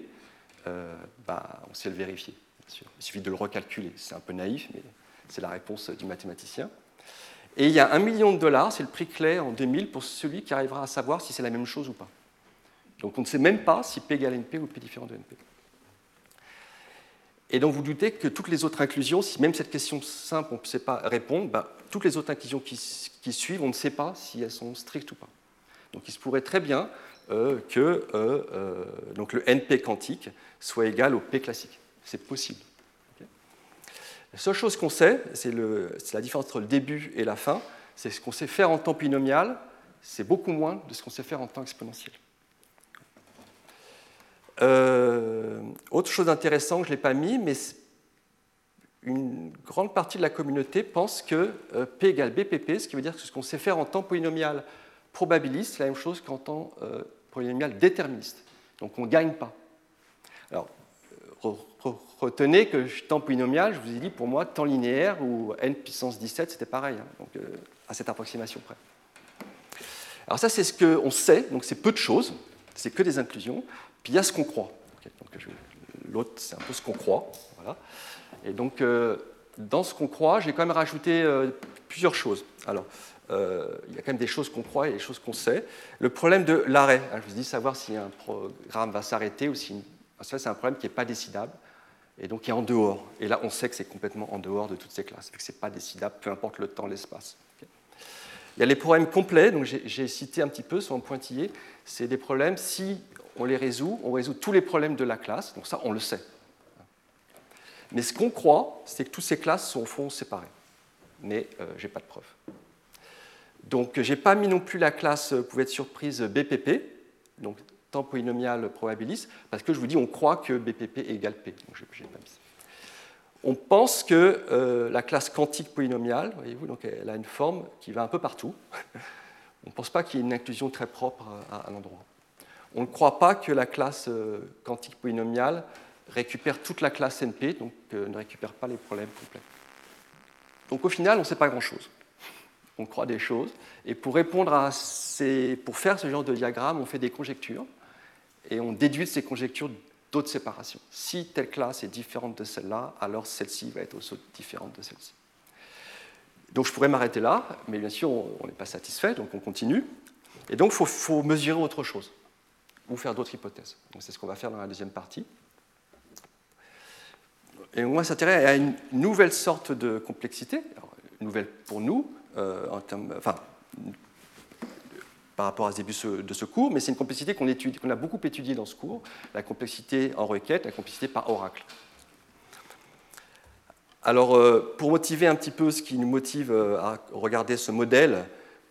bah, on sait le vérifier. Il suffit de le recalculer. C'est un peu naïf, mais c'est la réponse du mathématicien. Et il y a un million de dollars, c'est le prix clé en 2000 pour celui qui arrivera à savoir si c'est la même chose ou pas. Donc on ne sait même pas si P égale NP ou P différent de NP. Et donc vous doutez que toutes les autres inclusions, si même cette question simple on ne sait pas répondre, bah, toutes les autres inclusions qui, suivent, on ne sait pas si elles sont strictes ou pas. Donc il se pourrait très bien euh, que euh, euh, donc le NP quantique soit égal au P classique. C'est possible. La seule chose qu'on sait, c'est la différence entre le début et la fin, c'est ce qu'on sait faire en temps binomial, c'est beaucoup moins de ce qu'on sait faire en temps exponentiel. Autre chose intéressante, je ne l'ai pas mis, mais une grande partie de la communauté pense que P égale BPP, ce qui veut dire que ce qu'on sait faire en temps polynomial probabiliste, c'est la même chose qu'en temps polynomial déterministe. Donc on ne gagne pas. Alors, retenez que temps polynomial, je vous ai dit, pour moi, temps linéaire ou n puissance 17, c'était pareil, hein, donc, euh, à cette approximation près. Alors ça, c'est ce qu'on sait, donc c'est peu de choses, c'est que des inclusions, puis il y a ce qu'on croit. L'autre, c'est un peu ce qu'on croit. Voilà. Et donc, euh, dans ce qu'on croit, j'ai quand même rajouté euh, plusieurs choses. Alors, il y a quand même des choses qu'on croit et des choses qu'on sait. Le problème de l'arrêt, hein, je vous dis savoir si un programme va s'arrêter ou si... Ça, c'est un problème qui n'est pas décidable et donc qui est en dehors. Et là, on sait que c'est complètement en dehors de toutes ces classes, que ce n'est pas décidable, peu importe le temps, l'espace. Il y a les problèmes complets, donc j'ai cité un petit peu, sont en pointillé. C'est des problèmes, si on les résout, on résout tous les problèmes de la classe, donc ça, on le sait. Mais ce qu'on croit, c'est que toutes ces classes sont au fond séparées. Mais euh, je n'ai pas de preuve. Donc, je n'ai pas mis non plus la classe, vous pouvez être surprise, BPP, donc temps polynomial probabiliste, parce que je vous dis, on croit que BPP égale P. On pense que euh, la classe quantique polynomiale, voyez-vous, donc elle a une forme qui va un peu partout. [laughs] on ne pense pas qu'il y ait une inclusion très propre à, un endroit. On ne croit pas que la classe euh, quantique polynomiale récupère toute la classe NP, donc euh, ne récupère pas les problèmes complets. Donc au final, on ne sait pas grand-chose. On croit des choses, et pour répondre à ces, pour faire ce genre de diagramme, on fait des conjectures et on déduit de ces conjectures d'autres séparations. Si telle classe est différente de celle-là, alors celle-ci va être aussi différente de celle-ci. Donc je pourrais m'arrêter là, mais bien sûr, on n'est pas satisfait, donc on continue. Et donc il faut, mesurer autre chose, ou faire d'autres hypothèses. Donc c'est ce qu'on va faire dans la deuxième partie. Et on va s'intéresser à une nouvelle sorte de complexité, nouvelle pour nous, termes, enfin, par rapport à ce début de ce cours, mais c'est une complexité qu'on a beaucoup étudiée dans ce cours, la complexité en requête, la complexité par oracle. Alors, euh, pour motiver un petit peu ce qui nous motive euh, à regarder ce modèle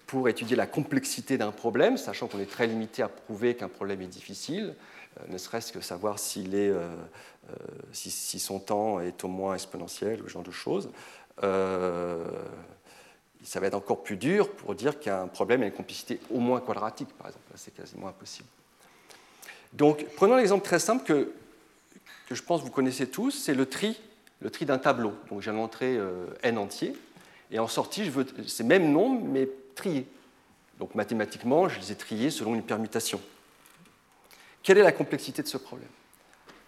pour étudier la complexité d'un problème, sachant qu'on est très limité à prouver qu'un problème est difficile, euh, ne serait-ce que savoir s'il est, si, si, son temps est au moins exponentiel ce genre de choses ça va être encore plus dur pour dire qu'un problème a une complicité au moins quadratique, par exemple. c'est quasiment impossible. Donc, prenons l'exemple très simple que, je pense que vous connaissez tous, c'est le tri, le tri d'un tableau. Donc, j'ai montré euh, n entier, et en sortie, je veux ces mêmes nombres, mais triés. Donc, mathématiquement, je les ai triés selon une permutation. Quelle est la complexité de ce problème?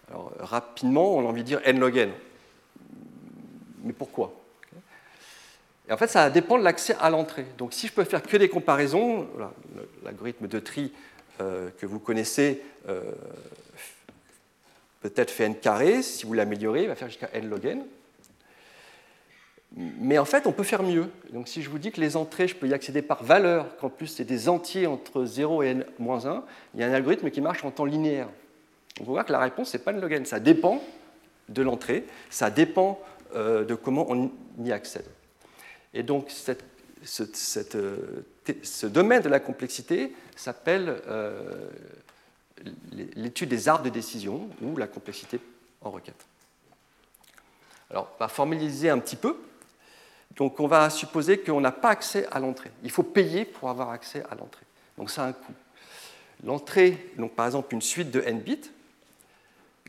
Alors, rapidement, on a envie de dire n log n. Mais pourquoi? En fait, ça dépend de l'accès à l'entrée. Donc si je peux faire que des comparaisons, l'algorithme de tri euh, que vous connaissez euh, peut-être fait n carré, si vous l'améliorez, il va faire jusqu'à n log n. Mais en fait, on peut faire mieux. Donc si je vous dis que les entrées, je peux y accéder par valeur, qu'en plus c'est des entiers entre 0 et n-1, il y a un algorithme qui marche en temps linéaire. On voit que la réponse, ce n'est pas n log n, ça dépend de l'entrée, ça dépend euh, de comment on y accède. Et donc, ce, domaine de la complexité s'appelle l'étude des arbres de décision ou la complexité en requête. Alors, on va formaliser un petit peu. Donc, on va supposer qu'on n'a pas accès à l'entrée. Il faut payer pour avoir accès à l'entrée. Donc, ça a un coût. L'entrée, donc par exemple une suite de n bits,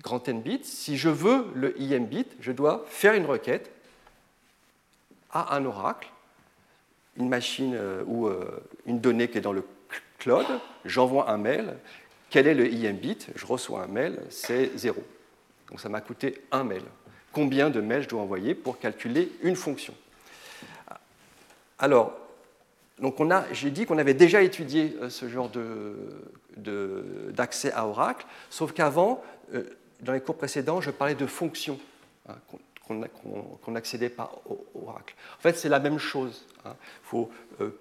grand n bits, si je veux le im bit, je dois faire une requête à un oracle, une machine euh, ou euh, une donnée qui est dans le cloud, j'envoie un mail, quel est le im bit? Je reçois un mail, c'est 0. Donc ça m'a coûté un mail. Combien de mails je dois envoyer pour calculer une fonction? Alors, donc j'ai dit qu'on avait déjà étudié euh, ce genre d'accès à Oracle, sauf qu'avant, dans les cours précédents, je parlais de fonctions qu'on n'accédait pas au Oracle. En fait, c'est la même chose. Hein. Faut, euh,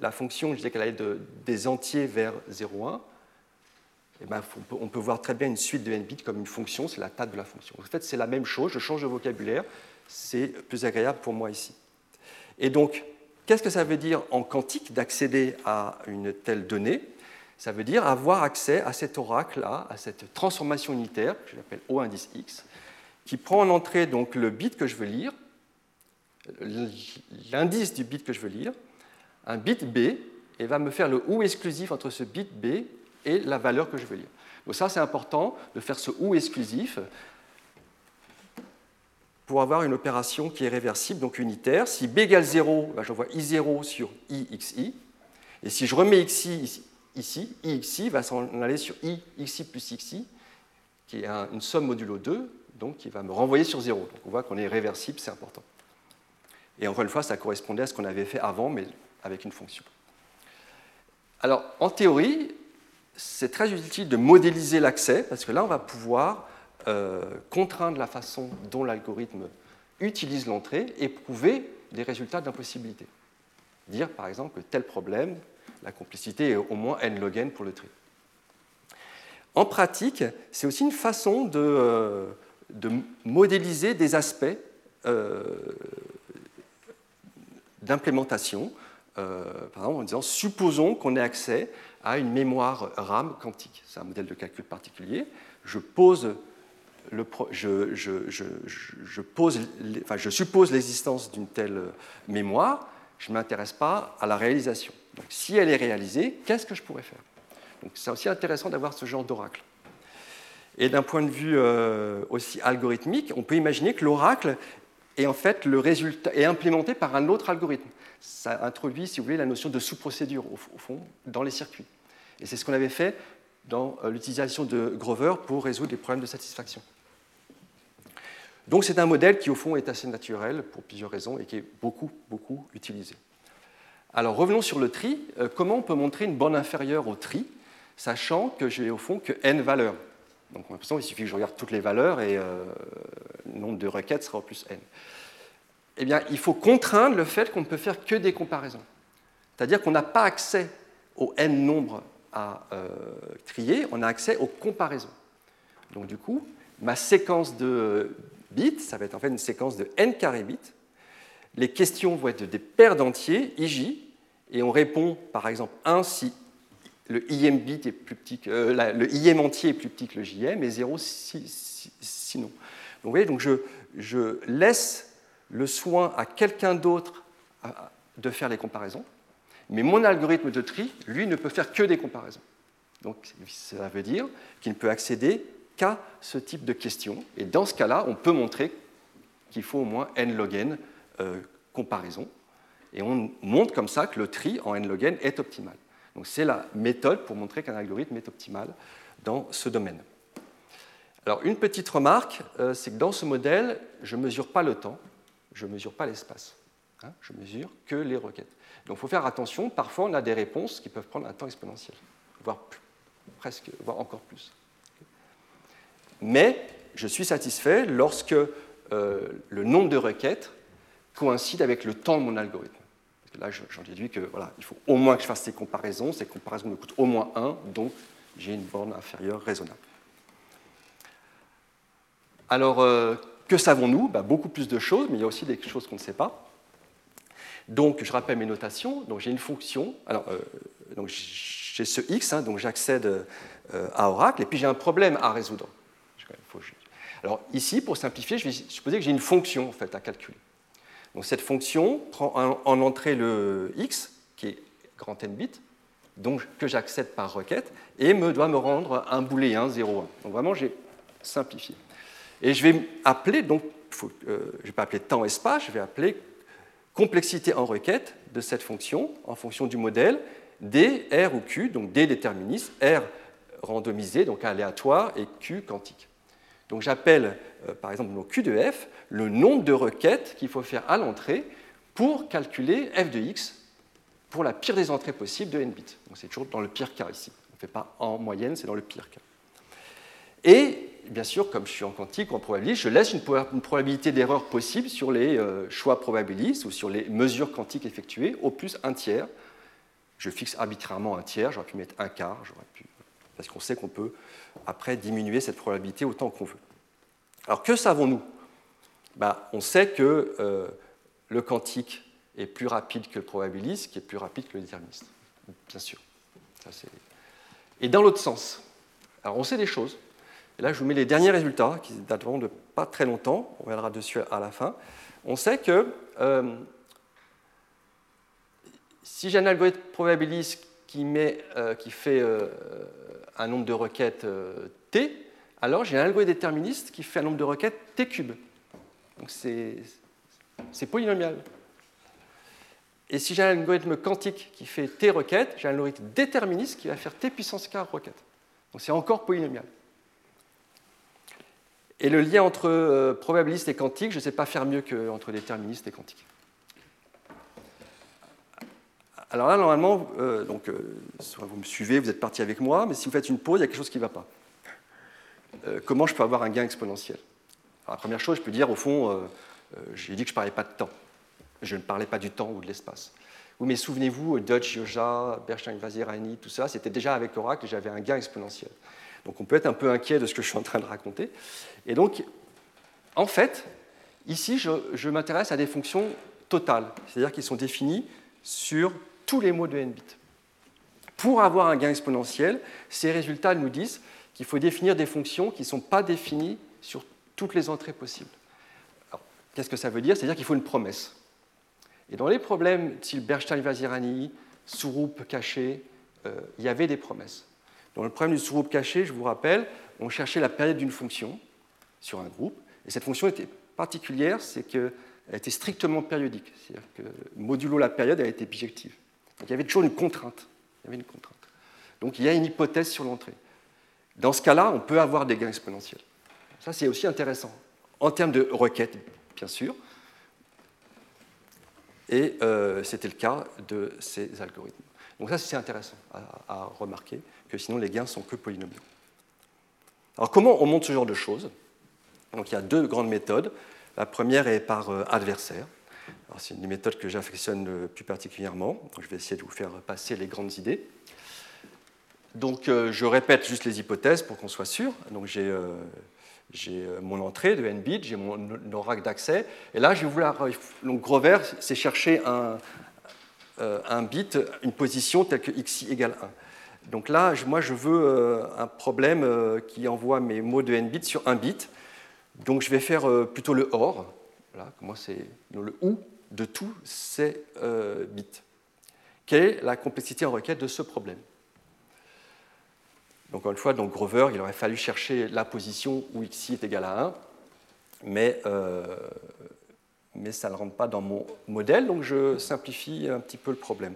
la fonction, je disais qu'elle allait de, des entiers vers 0,1. Eh ben, on peut voir très bien une suite de n bits comme une fonction, c'est la table de la fonction. En fait, c'est la même chose, je change de vocabulaire, c'est plus agréable pour moi ici. Et donc, Qu'est-ce que ça veut dire en quantique d'accéder à une telle donnée? Ça veut dire avoir accès à cet oracle-là, à cette transformation unitaire, que j'appelle O indice X, qui prend en entrée donc le bit que je veux lire, l'indice du bit que je veux lire, un bit B, et va me faire le OU exclusif entre ce bit B et la valeur que je veux lire. Donc ça, c'est important de faire ce OU exclusif pour avoir une opération qui est réversible, donc unitaire. Si b égale 0, ben, j'envoie i0 sur ixi. Et si je remets xi ici, ixi va s'en aller sur i xi plus xi, qui est une somme modulo 2, donc qui va me renvoyer sur 0. Donc on voit qu'on est réversible, c'est important. Et encore une fois, ça correspondait à ce qu'on avait fait avant, mais avec une fonction. Alors, en théorie, c'est très utile de modéliser l'accès, parce que là, on va pouvoir euh, contraindre la façon dont l'algorithme utilise l'entrée et prouver des résultats d'impossibilité. Dire par exemple que tel problème, la complicité est au moins n log n pour le tri. En pratique, c'est aussi une façon de, euh, modéliser des aspects euh, d'implémentation. par exemple, en disant supposons qu'on ait accès à une mémoire RAM quantique. C'est un modèle de calcul particulier. Je, pose, enfin, je, suppose l'existence d'une telle mémoire, je ne m'intéresse pas à la réalisation. Donc, si elle est réalisée, qu'est-ce que je pourrais faire? Donc, c'est aussi intéressant d'avoir ce genre d'oracle. Et d'un point de vue euh, aussi algorithmique, on peut imaginer que l'oracle est en fait le résultat est implémenté par un autre algorithme. Ça introduit, si vous voulez, la notion de sous-procédure au, fond dans les circuits. Et c'est ce qu'on avait fait dans euh, l'utilisation de Grover pour résoudre les problèmes de satisfaction. Donc c'est un modèle qui au fond est assez naturel pour plusieurs raisons et qui est beaucoup, beaucoup utilisé. Alors revenons sur le tri. Euh, comment on peut montrer une borne inférieure au tri, sachant que j'ai au fond que n valeurs Donc on a l'impression qu'il suffit que je regarde toutes les valeurs et euh, le nombre de requêtes sera au plus n. Eh bien, il faut contraindre le fait qu'on ne peut faire que des comparaisons. C'est-à-dire qu'on n'a pas accès au n nombre à euh, trier, on a accès aux comparaisons. Donc du coup, ma séquence de, bits, ça va être en fait une séquence de n carré bits. Les questions vont être des paires d'entiers, ij, et on répond par exemple 1 si le im bit est plus petit euh, le im entier est plus petit que le jm, et 0 si, sinon. Donc vous voyez, donc je, laisse le soin à quelqu'un d'autre de faire les comparaisons, mais mon algorithme de tri, lui, ne peut faire que des comparaisons. Donc ça veut dire qu'il ne peut accéder qu'à ce type de question. Et dans ce cas-là, on peut montrer qu'il faut au moins n log n euh, comparaison. Et on montre comme ça que le tri en n log n est optimal. Donc c'est la méthode pour montrer qu'un algorithme est optimal dans ce domaine. Alors une petite remarque, euh, c'est que dans ce modèle, je ne mesure pas le temps, je ne mesure pas l'espace. Hein, je mesure que les requêtes. Donc il faut faire attention, parfois on a des réponses qui peuvent prendre un temps exponentiel, voire presque, voire encore plus mais je suis satisfait lorsque euh, le nombre de requêtes coïncide avec le temps de mon algorithme. Là, j'en déduis que voilà, il faut au moins que je fasse ces comparaisons. Ces comparaisons me coûtent au moins 1, donc j'ai une borne inférieure raisonnable. Alors, euh, que savons-nous? Bah, Beaucoup plus de choses, mais il y a aussi des choses qu'on ne sait pas. Donc, je rappelle mes notations. Donc, j'ai une fonction. Alors, euh, j'ai ce x, hein, donc j'accède euh, à Oracle, et puis j'ai un problème à résoudre. Alors, ici, pour simplifier, je vais supposer que j'ai une fonction en fait, à calculer. Donc, cette fonction prend en entrée le x, qui est grand n bits, donc que j'accède par requête, et me doit me rendre un booléen 0,1. Donc, vraiment, j'ai simplifié. Et je vais appeler, donc, euh, je vais pas appeler temps espace, je vais appeler complexité en requête de cette fonction en fonction du modèle D, R ou Q, donc D déterministe, R randomisé, donc aléatoire, et Q quantique. Donc j'appelle, euh, par exemple, mon Q de F, le nombre de requêtes qu'il faut faire à l'entrée pour calculer F de X pour la pire des entrées possibles de n bits. Donc c'est toujours dans le pire cas ici. On ne fait pas en moyenne, c'est dans le pire cas. Et bien sûr, comme je suis en quantique ou en probabiliste, je laisse une, probabilité d'erreur possible sur les euh, choix probabilistes ou sur les mesures quantiques effectuées, au plus un tiers. Je fixe arbitrairement un tiers, j'aurais pu mettre un quart, pu, parce qu'on sait qu'on peut après diminuer cette probabilité autant qu'on veut. Alors que savons-nous? Bah, On sait que euh, le quantique est plus rapide que le probabiliste, qui est plus rapide que le déterministe, bien sûr. Et dans l'autre sens, alors on sait des choses, et là, je vous mets les derniers résultats, qui dateront de pas très longtemps, on reviendra dessus à la fin. On sait que euh, si j'ai un algorithme probabiliste qui, euh, fait un nombre de requêtes t, alors j'ai un algorithme déterministe qui fait un nombre de requêtes t cube. Donc c'est polynomial. Et si j'ai un algorithme quantique qui fait t requêtes, j'ai un algorithme déterministe qui va faire t puissance k requêtes. Donc c'est encore polynomial. Et le lien entre euh, probabiliste et quantique, je ne sais pas faire mieux qu'entre déterministe et quantique. Alors là, normalement, euh, donc, euh, vous me suivez, vous êtes parti avec moi, mais si vous faites une pause, il y a quelque chose qui ne va pas. comment je peux avoir un gain exponentiel? La première chose, je peux dire, au fond, j'ai dit que je ne parlais pas de temps. Je ne parlais pas du temps ou de l'espace. Oui, mais souvenez-vous, Dodge, Yoja, Bernstein, Vazirani, tout ça, c'était déjà avec Oracle j'avais un gain exponentiel. Donc on peut être un peu inquiet de ce que je suis en train de raconter. Et donc, en fait, ici, je, m'intéresse à des fonctions totales, c'est-à-dire qui sont définies sur tous les mots de n bits. Pour avoir un gain exponentiel, ces résultats nous disent qu'il faut définir des fonctions qui ne sont pas définies sur toutes les entrées possibles. Qu'est-ce que ça veut dire? C'est-à-dire qu'il faut une promesse. Et dans les problèmes style Bernstein-Vazirani, Souroupe caché, euh, il y avait des promesses. Dans le problème du sous-groupe caché, je vous rappelle, on cherchait la période d'une fonction sur un groupe, et cette fonction était particulière, c'est qu'elle était strictement périodique, c'est-à-dire que modulo la période, elle était bijective. Donc il y avait toujours une contrainte. Il y avait une contrainte. Donc il y a une hypothèse sur l'entrée. Dans ce cas-là, on peut avoir des gains exponentiels. Ça, c'est aussi intéressant. En termes de requêtes, bien sûr. Et euh, c'était le cas de ces algorithmes. Donc ça, c'est intéressant à remarquer que sinon les gains sont que polynomiaux. Alors comment on monte ce genre de choses? Donc il y a deux grandes méthodes. La première est par euh, adversaire. C'est une des méthodes que j'affectionne euh, plus particulièrement. je vais essayer de vous faire passer les grandes idées. Donc je répète juste les hypothèses pour qu'on soit sûr. Donc j'ai mon entrée de n bits, j'ai mon oracle d'accès, et là je vais vouloir. Donc Grover, c'est chercher un, un bit, une position telle que xi égale 1. Donc là, moi, je veux euh, un problème euh, qui envoie mes mots de n bits sur un bit. Donc je vais faire euh, plutôt le OR. Voilà, moi, c'est le OU de tous ces bits. Quelle est la complexité en requête de ce problème? Encore une fois, donc Grover, il aurait fallu chercher la position où xi est égal à 1, mais, mais ça ne rentre pas dans mon modèle, donc je simplifie un petit peu le problème.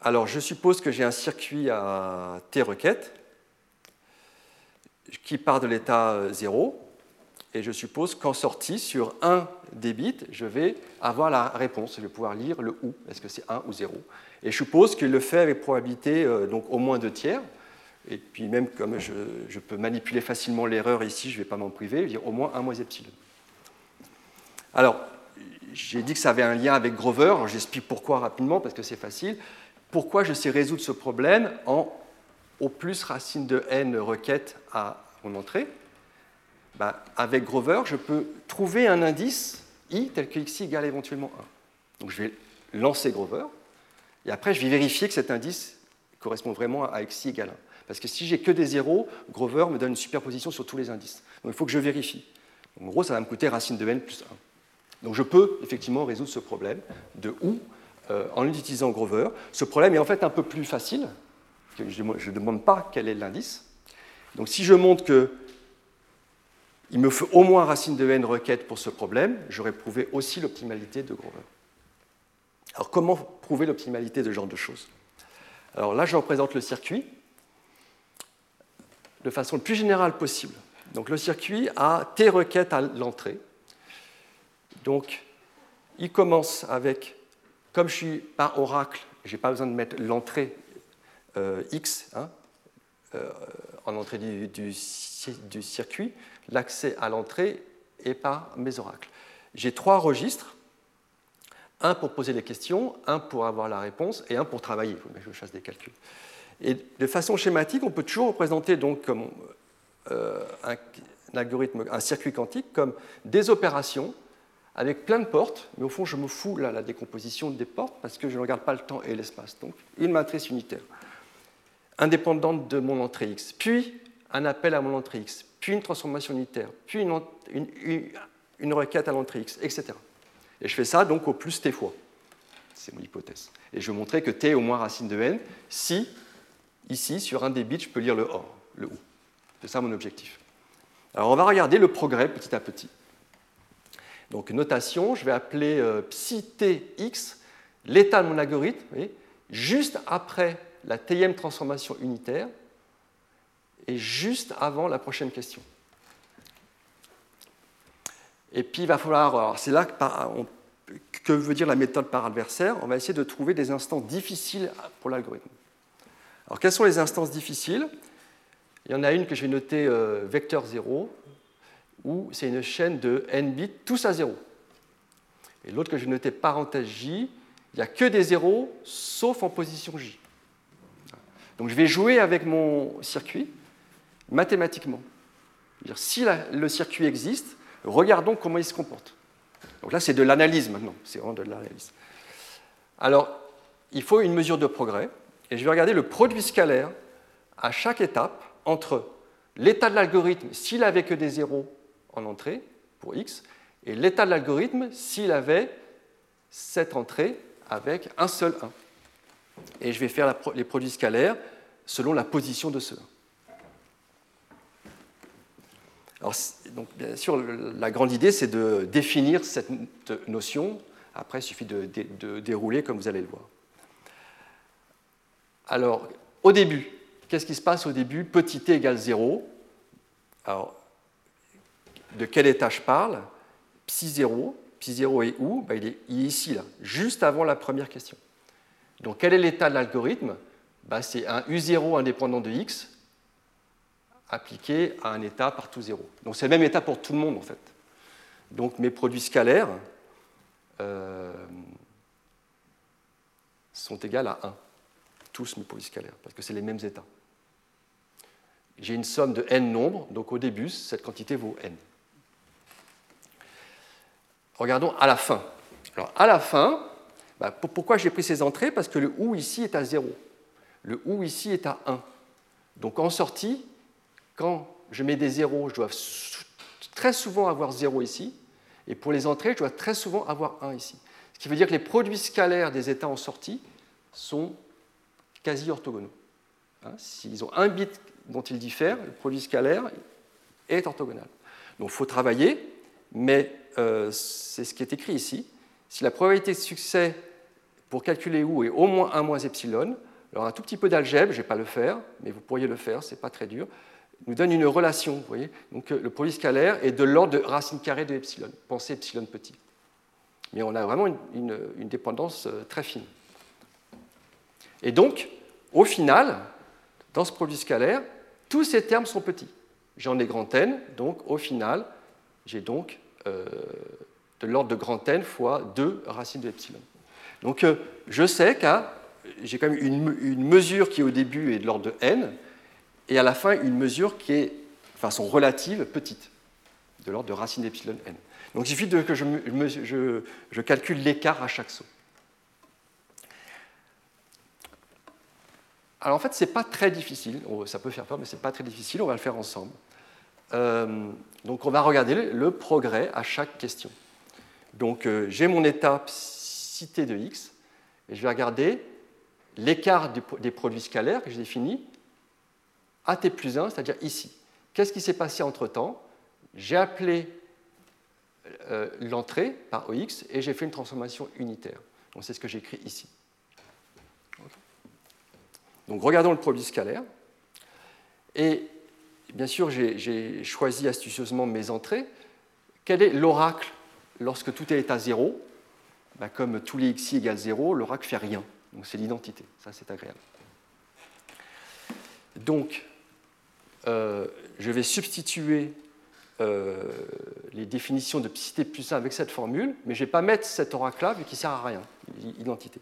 Alors, je suppose que j'ai un circuit à T requêtes qui part de l'état 0, et je suppose qu'en sortie, sur un des bits, je vais avoir la réponse. Je vais pouvoir lire le OU, est-ce que c'est 1 ou 0 Et je suppose qu'il le fait avec probabilité euh, donc au moins 2 tiers. Et puis même comme je, peux manipuler facilement l'erreur ici, je ne vais pas m'en priver, je vais dire au moins 1 moins epsilon. Alors, j'ai dit que ça avait un lien avec Grover, j'explique pourquoi rapidement, parce que c'est facile pourquoi je sais résoudre ce problème en au plus racine de n requête à mon entrée? Bah, avec Grover, je peux trouver un indice i tel que xi égale éventuellement 1. Donc je vais lancer Grover, et après je vais vérifier que cet indice correspond vraiment à xi égale 1. Parce que si j'ai que des zéros, Grover me donne une superposition sur tous les indices. Donc il faut que je vérifie. En gros, ça va me coûter racine de n plus 1. Donc je peux effectivement résoudre ce problème de où euh, en utilisant Grover. Ce problème est en fait un peu plus facile. je ne demande pas quel est l'indice. Donc si je montre que il me faut au moins racine de n requête pour ce problème, j'aurais prouvé aussi l'optimalité de Grover. Alors comment prouver l'optimalité de ce genre de choses? Alors là, je représente le circuit de façon le plus générale possible. Donc le circuit a T requêtes à l'entrée. Donc il commence avec, comme je suis par oracle, je n'ai pas besoin de mettre l'entrée euh, X hein, euh, en entrée du, circuit, l'accès à l'entrée est par mes oracles. J'ai trois registres, un pour poser des questions, un pour avoir la réponse et un pour travailler. Il je fasse des calculs. Et de façon schématique, on peut toujours représenter donc euh, un, algorithme, un circuit quantique comme des opérations avec plein de portes, mais au fond, je me fous là la décomposition des portes parce que je ne regarde pas le temps et l'espace. Donc, une matrice unitaire, indépendante de mon entrée x, puis un appel à mon entrée x, puis une transformation unitaire, puis une, requête à l'entrée x, etc. Et je fais ça donc au plus t fois. C'est mon hypothèse. Et je vais montrer que t est au moins racine de n si, ici, sur un des bits, je peux lire le OR, le OU. C'est ça mon objectif. Alors on va regarder le progrès petit à petit. Donc notation, je vais appeler euh, psi l'état de mon algorithme, juste après la tm transformation unitaire, et juste avant la prochaine question. Et puis il va falloir, c'est là que, veut dire la méthode par adversaire, on va essayer de trouver des instants difficiles pour l'algorithme. Alors quelles sont les instances difficiles? Il y en a une que je vais noter euh, vecteur 0, où c'est une chaîne de n bits, tous à 0. Et l'autre que je vais noter parenthèse j, il n'y a que des zéros, sauf en position j. Donc je vais jouer avec mon circuit, mathématiquement. si le circuit existe, regardons comment il se comporte. Donc là, c'est de l'analyse maintenant, c'est vraiment de l'analyse. Alors, il faut une mesure de progrès, et je vais regarder le produit scalaire à chaque étape entre l'état de l'algorithme s'il avait que des zéros en entrée pour x, et l'état de l'algorithme s'il avait cette entrée avec un seul 1. Et je vais faire les produits scalaires selon la position de ce 1. Alors, donc, bien sûr, la grande idée, c'est de définir cette notion. Après, il suffit de, dérouler comme vous allez le voir. Alors, au début, qu'est-ce qui se passe au début? Petit t égale 0. Alors, de quel état je parle? Psi 0. Psi 0 est où? Ben, il, est, ici, là, juste avant la première question. Donc, quel est l'état de l'algorithme? Ben, C'est un U0 indépendant de x appliqué à un état partout 0. Donc c'est le même état pour tout le monde en fait. Donc mes produits scalaires euh, sont égaux à 1. Tous mes produits scalaires, parce que c'est les mêmes états. J'ai une somme de n nombres, donc au début, cette quantité vaut n. Regardons à la fin. Alors à la fin, bah, pourquoi j'ai pris ces entrées? Parce que le OU ici est à 0. Le OU ici est à 1. Donc en sortie, quand je mets des zéros, je dois très souvent avoir 0 ici, et pour les entrées, je dois très souvent avoir 1 ici. Ce qui veut dire que les produits scalaires des états en sortie sont quasi orthogonaux. Hein, s'ils ont un bit dont ils diffèrent, le produit scalaire est orthogonal. Donc il faut travailler, mais euh, c'est ce qui est écrit ici. Si la probabilité de succès pour calculer où est au moins 1 moins epsilon, alors un tout petit peu d'algèbre, je ne vais pas le faire, mais vous pourriez le faire, ce n'est pas très dur nous donne une relation. Vous voyez Donc euh, le produit scalaire est de l'ordre de racine carrée de epsilon. Pensez epsilon petit. Mais on a vraiment une, dépendance euh, très fine. Et donc, au final, dans ce produit scalaire, tous ces termes sont petits. J'en ai grand n, donc au final, j'ai donc euh, de l'ordre de grand n fois 2 racines de epsilon. Donc je sais que j'ai quand même une, mesure qui au début est de l'ordre de n, et à la fin une mesure qui est, de façon relative, petite. de l'ordre de racine d'epsilon n. Donc il suffit que je, calcule l'écart à chaque saut. Alors en fait, ce n'est pas très difficile. Ça peut faire peur, mais ce n'est pas très difficile. On va le faire ensemble. Euh, donc on va regarder le progrès à chaque question. Donc euh, j'ai mon étape cité de x, et je vais regarder l'écart des produits scalaires que j'ai définis à t plus 1, c'est-à-dire ici. Qu'est-ce qui s'est passé entre-temps? J'ai appelé euh, l'entrée par OX et j'ai fait une transformation unitaire. Donc c'est ce que j'écris ici. Donc regardons le produit scalaire. Et bien sûr, j'ai choisi astucieusement mes entrées. Quel est l'oracle lorsque tout est à 0 ben, Comme tous les xi égale 0, l'oracle fait rien. Donc c'est l'identité. Ça, c'est agréable. Donc, euh, je vais substituer euh, les définitions de cité plus 1 avec cette formule, mais je ne vais pas mettre cet oracle-là vu qu'il ne sert à rien, identité.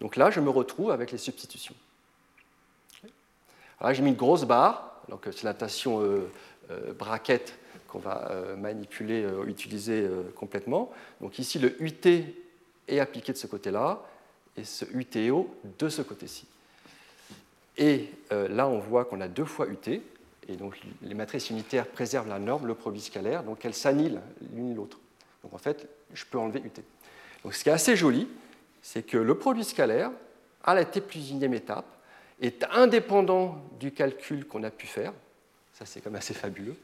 Donc là, je me retrouve avec les substitutions. J'ai mis une grosse barre, donc c'est la notation euh, euh, bracket qu'on va manipuler, utiliser complètement. Donc ici, le UT est appliqué de ce côté-là, et ce UTO de ce côté-ci. Et là, on voit qu'on a deux fois UT, et donc les matrices unitaires préservent la norme, le produit scalaire, donc elles s'annihilent l'une l'autre. Donc en fait, je peux enlever UT. Donc ce qui est assez joli, c'est que le produit scalaire, à la T plus unième étape, est indépendant du calcul qu'on a pu faire, ça c'est quand même assez fabuleux,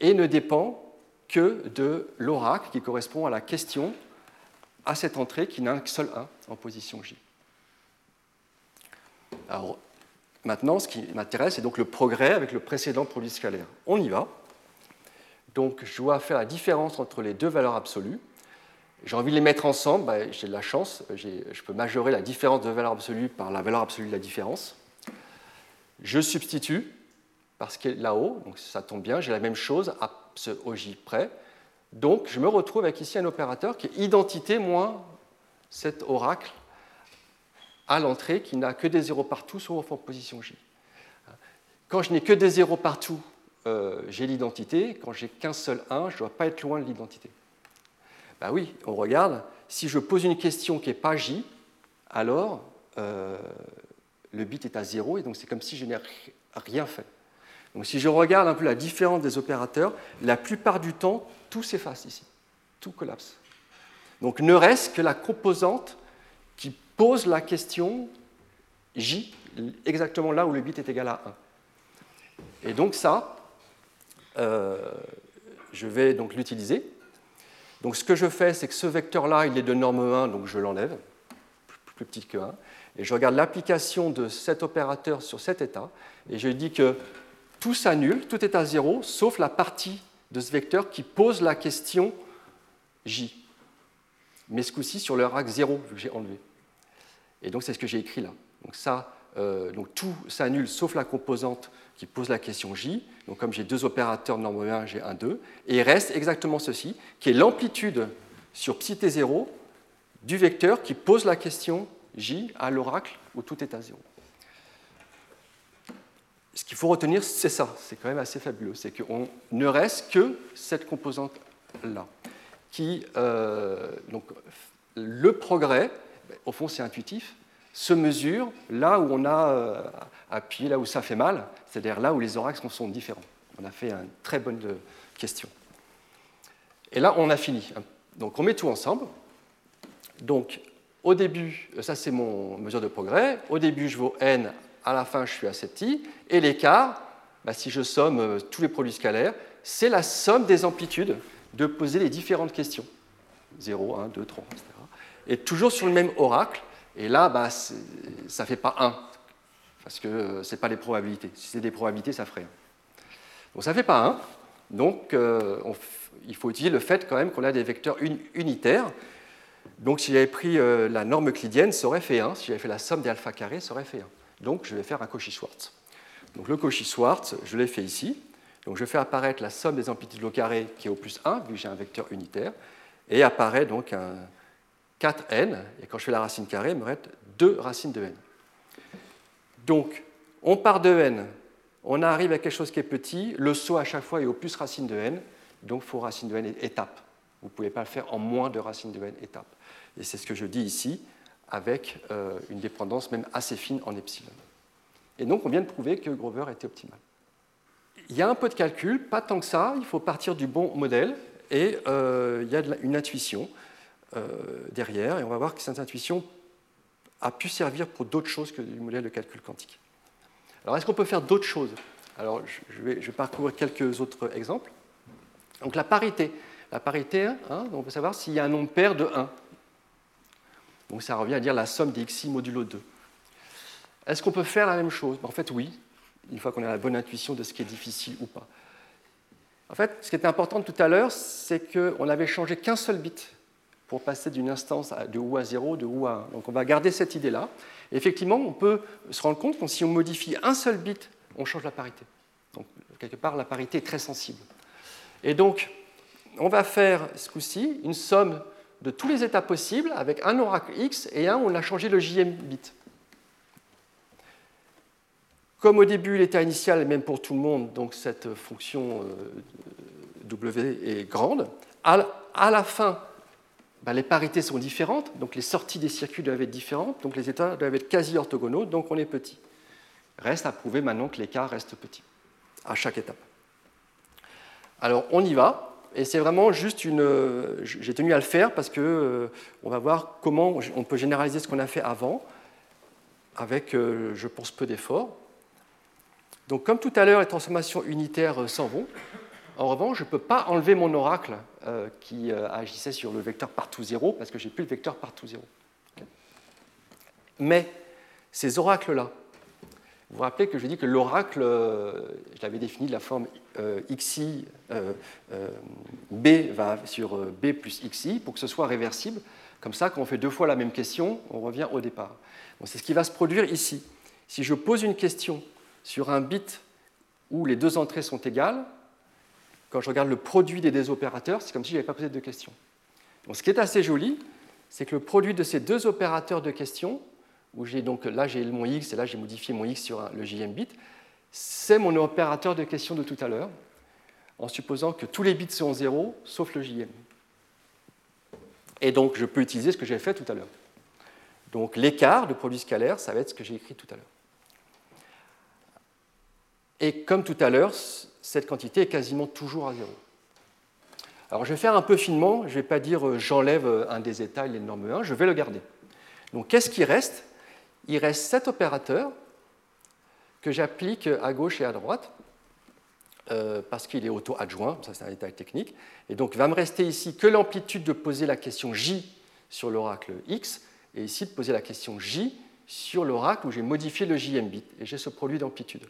et ne dépend que de l'oracle qui correspond à la question à cette entrée qui n'a que seul 1 en position J. Alors, Maintenant, ce qui m'intéresse, c'est donc le progrès avec le précédent produit scalaire. On y va. Donc, je dois faire la différence entre les deux valeurs absolues. J'ai envie de les mettre ensemble, bah, j'ai de la chance, je peux majorer la différence de valeur absolue par la valeur absolue de la différence. Je substitue, parce que là-haut, donc ça tombe bien, j'ai la même chose à ce OJ près. Donc, je me retrouve avec ici un opérateur qui est identité moins cet oracle à l'entrée qui n'a que des zéros partout sauf en position J. Quand je n'ai que des zéros partout, euh, j'ai l'identité. Quand j'ai qu'un seul 1, je ne dois pas être loin de l'identité. Ben oui, on regarde. Si je pose une question qui n'est pas J, alors euh, le bit est à 0 et donc c'est comme si je n'ai rien fait. Donc si je regarde un peu la différence des opérateurs, la plupart du temps, tout s'efface ici, tout collapse. Donc ne reste que la composante pose la question J, exactement là où le bit est égal à 1. Et donc ça, euh, je vais donc l'utiliser. Donc ce que je fais, c'est que ce vecteur-là, il est de norme 1, donc je l'enlève, plus petit que 1. Et je regarde l'application de cet opérateur sur cet état, et je dis que tout s'annule, tout est à 0, sauf la partie de ce vecteur qui pose la question J. Mais ce coup-ci sur le axe 0, vu que j'ai enlevé. Et donc c'est ce que j'ai écrit là. Donc ça, euh, donc tout s'annule sauf la composante qui pose la question J. Donc comme j'ai deux opérateurs norme 1, j'ai un 2. Et il reste exactement ceci, qui est l'amplitude sur psi t0 du vecteur qui pose la question J à l'oracle où tout est à 0. Ce qu'il faut retenir, c'est ça, c'est quand même assez fabuleux, c'est qu'on ne reste que cette composante-là, qui, euh, donc, le progrès, au fond c'est intuitif, se mesure là où on a euh, appuyé, là où ça fait mal, c'est-à-dire là où les oracles sont différents. On a fait une très bonne euh, question. Et là, on a fini. Donc on met tout ensemble. Donc au début, ça c'est mon mesure de progrès, au début je vaux n, à la fin je suis 7 i, et l'écart, bah, si je somme euh, tous les produits scalaires, c'est la somme des amplitudes de poser les différentes questions. 0, 1, 2, 3, etc et toujours sur le même oracle. Et là, bah, ça ne fait pas 1, parce que ce n'est pas les probabilités. Si c'est des probabilités, ça ferait 1. Donc ça ne fait pas 1. Donc euh, il faut utiliser le fait quand même qu'on a des vecteurs unitaires. Donc si j'avais pris euh, la norme euclidienne, ça aurait fait 1. Si j'avais fait la somme des alpha carrés, ça aurait fait 1. Donc je vais faire un Cauchy-Schwarz. Donc le Cauchy-Schwarz, je l'ai fait ici. Donc je fais apparaître la somme des amplitudes au carré qui est au plus 1, vu que j'ai un vecteur unitaire, et apparaît donc un, 4n, et quand je fais la racine carrée, il me reste 2 racines de n. Donc, on part de n, on arrive à quelque chose qui est petit, le saut à chaque fois est au plus racine de n, donc il faut racine de n étape. Vous ne pouvez pas le faire en moins de racine de n étape. Et c'est ce que je dis ici, avec euh, une dépendance même assez fine en epsilon. Et donc on vient de prouver que Grover était optimal. Il y a un peu de calcul, pas tant que ça, il faut partir du bon modèle, et euh, il y a une intuition derrière, et on va voir que cette intuition a pu servir pour d'autres choses que du modèle de calcul quantique. Alors est-ce qu'on peut faire d'autres choses? Alors je vais, parcourir quelques autres exemples. Donc la parité. La parité, hein, on peut savoir s'il y a un nombre pair de 1. Donc ça revient à dire la somme des xi modulo 2. Est-ce qu'on peut faire la même chose? En fait, oui, une fois qu'on a la bonne intuition de ce qui est difficile ou pas. En fait, ce qui était important tout à l'heure, c'est qu'on n'avait changé qu'un seul bit pour passer d'une instance de ou à 0, de ou à 1. Donc on va garder cette idée-là. Effectivement, on peut se rendre compte que si on modifie un seul bit, on change la parité. Donc quelque part, la parité est très sensible. Et donc, on va faire ce coup-ci une somme de tous les états possibles avec un oracle x et un où on a changé le jm bit. Comme au début, l'état initial est même pour tout le monde, donc cette fonction euh, W est grande, à la fin, bah, les parités sont différentes, donc les sorties des circuits doivent être différentes, donc les états doivent être quasi orthogonaux, donc on est petit. Reste à prouver maintenant que l'écart reste petit à chaque étape. Alors on y va, et c'est vraiment juste une. J'ai tenu à le faire parce que euh, on va voir comment on peut généraliser ce qu'on a fait avant, avec, euh, je pense, peu d'efforts. Donc, comme tout à l'heure, les transformations unitaires euh, s'en vont. En revanche, je ne peux pas enlever mon oracle euh, qui euh, agissait sur le vecteur partout 0 parce que j'ai plus le vecteur partout 0. Mais ces oracles-là, vous vous rappelez que je dis que l'oracle, je l'avais défini de la forme xi, b va sur b plus xi pour que ce soit réversible. Comme ça, quand on fait deux fois la même question, on revient au départ. c'est ce qui va se produire ici. Si je pose une question sur un bit où les deux entrées sont égales, quand je regarde le produit des deux opérateurs, c'est comme si je n'avais pas posé de questions. ce qui est assez joli, c'est que le produit de ces deux opérateurs de questions, où j'ai donc là j'ai mon x et là j'ai modifié mon x sur le jm bit, c'est mon opérateur de questions de tout à l'heure, en supposant que tous les bits sont 0 sauf le jm. Et donc je peux utiliser ce que j'ai fait tout à l'heure. Donc l'écart de produit scalaire, ça va être ce que j'ai écrit tout à l'heure. Et comme tout à l'heure, cette quantité est quasiment toujours à zéro. Alors je vais faire un peu finement, je ne vais pas dire euh, j'enlève euh, un des états, il est norme 1, je vais le garder. Donc qu'est-ce qui reste? Il reste cet opérateur que j'applique à gauche et à droite, euh, parce qu'il est auto-adjoint, ça c'est un détail technique. Et donc va me rester ici que l'amplitude de poser la question J sur l'oracle X, et ici de poser la question J sur l'oracle où j'ai modifié le JM bit, et j'ai ce produit d'amplitude.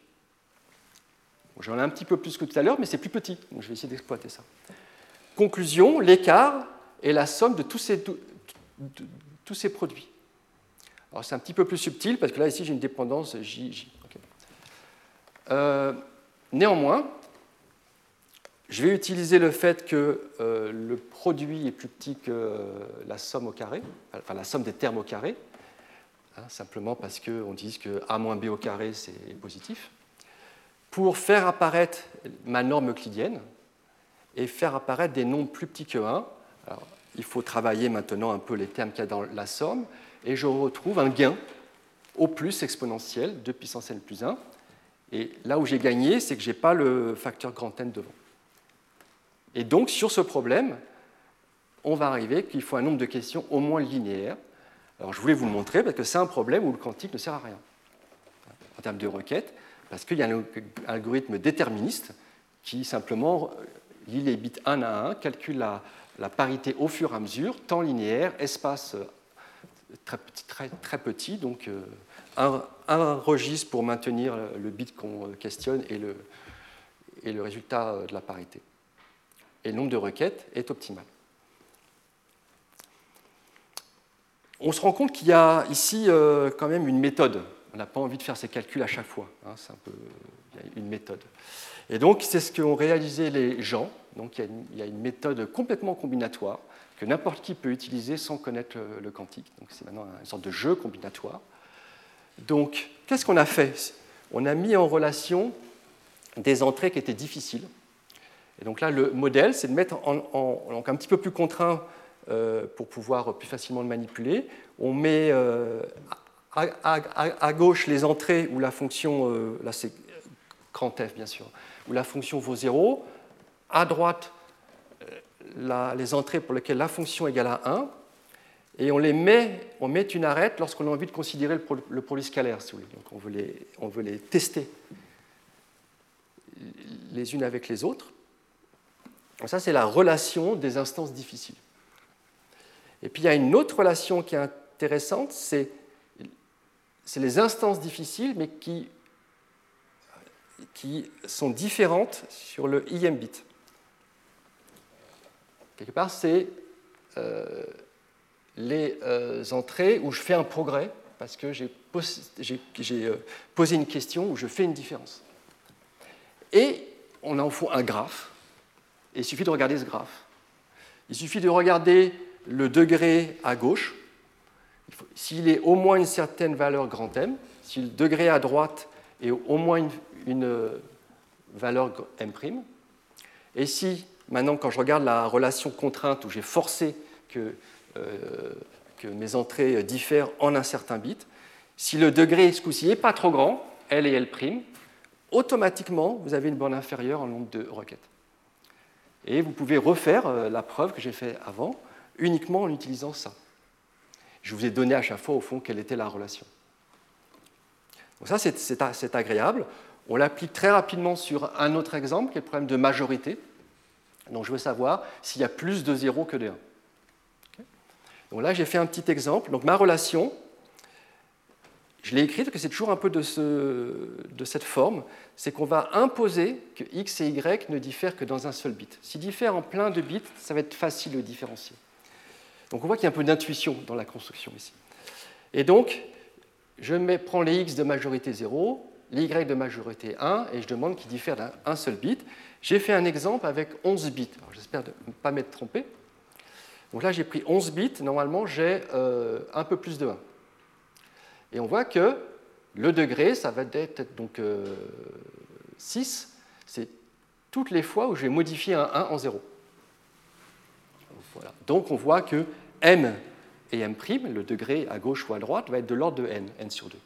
J'en ai un petit peu plus que tout à l'heure, mais c'est plus petit, donc je vais essayer d'exploiter ça. Conclusion, l'écart est la somme de tous ces, produits. Alors c'est un petit peu plus subtil, parce que là, ici, j'ai une dépendance J. Euh, néanmoins, je vais utiliser le fait que euh, le produit est plus petit que euh, la somme au carré, enfin la somme des termes au carré, hein, simplement parce qu'on dit que A moins B au carré, c'est positif pour faire apparaître ma norme euclidienne et faire apparaître des nombres plus petits que 1. il faut travailler maintenant un peu les termes qu'il y a dans la somme, et je retrouve un gain au plus exponentiel, 2 puissance n plus 1. Et là où j'ai gagné, c'est que je n'ai pas le facteur grand N devant. Et donc, sur ce problème, on va arriver qu'il faut un nombre de questions au moins linéaire. Alors, je voulais vous le montrer parce que c'est un problème où le quantique ne sert à rien en termes de requête parce qu'il y a un algorithme déterministe qui simplement lit les bits 1 à 1, calcule la, parité au fur et à mesure, temps linéaire, espace euh, très petit, très, petit donc euh, un, registre pour maintenir le bit qu'on euh, questionne et le, et le résultat de la parité. Et le nombre de requêtes est optimal. On se rend compte qu'il y a ici quand même une méthode n'a pas envie de faire ces calculs à chaque fois. Hein, c'est un peu, une méthode. Et donc, c'est ce qu'ont réalisé les gens. Donc, il y, a une, méthode complètement combinatoire que n'importe qui peut utiliser sans connaître le, quantique. Donc, c'est maintenant une sorte de jeu combinatoire. Donc, qu'est-ce qu'on a fait? On a mis en relation des entrées qui étaient difficiles. Et donc là, le modèle, c'est de mettre en, donc un petit peu plus contraint euh, pour pouvoir plus facilement le manipuler. On met euh, à, gauche les entrées où la fonction, euh, grand F bien sûr, où la fonction vaut 0. À droite, les entrées pour lesquelles la fonction égale à 1. Et on les met, on met une arête lorsqu'on a envie de considérer le, produit scalaire, si vous voulez. Donc on veut les, on veut les tester les unes avec les autres. ça, c'est la relation des instances difficiles. Et puis il y a une autre relation qui est intéressante, c'est les instances difficiles, mais qui, qui sont différentes sur le IM bit. Quelque part, c'est euh, les euh, entrées où je fais un progrès parce que j'ai euh, posé une question où je fais une différence. Et on en fond un graphe, et il suffit de regarder ce graphe. Il suffit de regarder le degré à gauche, s'il est au moins une certaine valeur grand M, si le degré à droite est au moins une, valeur M', et si maintenant quand je regarde la relation contrainte où j'ai forcé que, euh, que, mes entrées diffèrent en un certain bit, si le degré ce coup-ci n'est pas trop grand, L et L', automatiquement vous avez une borne inférieure en nombre de requêtes. Et vous pouvez refaire euh, la preuve que j'ai faite avant uniquement en utilisant ça. Je vous ai donné à chaque fois, au fond, quelle était la relation. Donc ça, c'est agréable. On l'applique très rapidement sur un autre exemple, qui est le problème de majorité. Donc je veux savoir s'il y a plus de 0 que de 1. Donc là, j'ai fait un petit exemple. Donc ma relation, je l'ai écrite que c'est toujours un peu de, de cette forme, c'est qu'on va imposer que x et y ne diffèrent que dans un seul bit. S'ils diffèrent en plein de bits, ça va être facile de différencier. Donc on voit qu'il y a un peu d'intuition dans la construction ici. Et donc, je prends les x de majorité 0, les y de majorité 1, et je demande qu'ils diffèrent d'un seul bit. J'ai fait un exemple avec 11 bits. J'espère ne pas m'être trompé. Donc là, j'ai pris 11 bits. Normalement, j'ai euh, un peu plus de 1. Et on voit que le degré, ça va être donc 6. Euh, C'est toutes les fois où je vais modifier un 1 en 0. Donc on voit que m et m', le degré à gauche ou à droite, va être de l'ordre de n, n sur 2.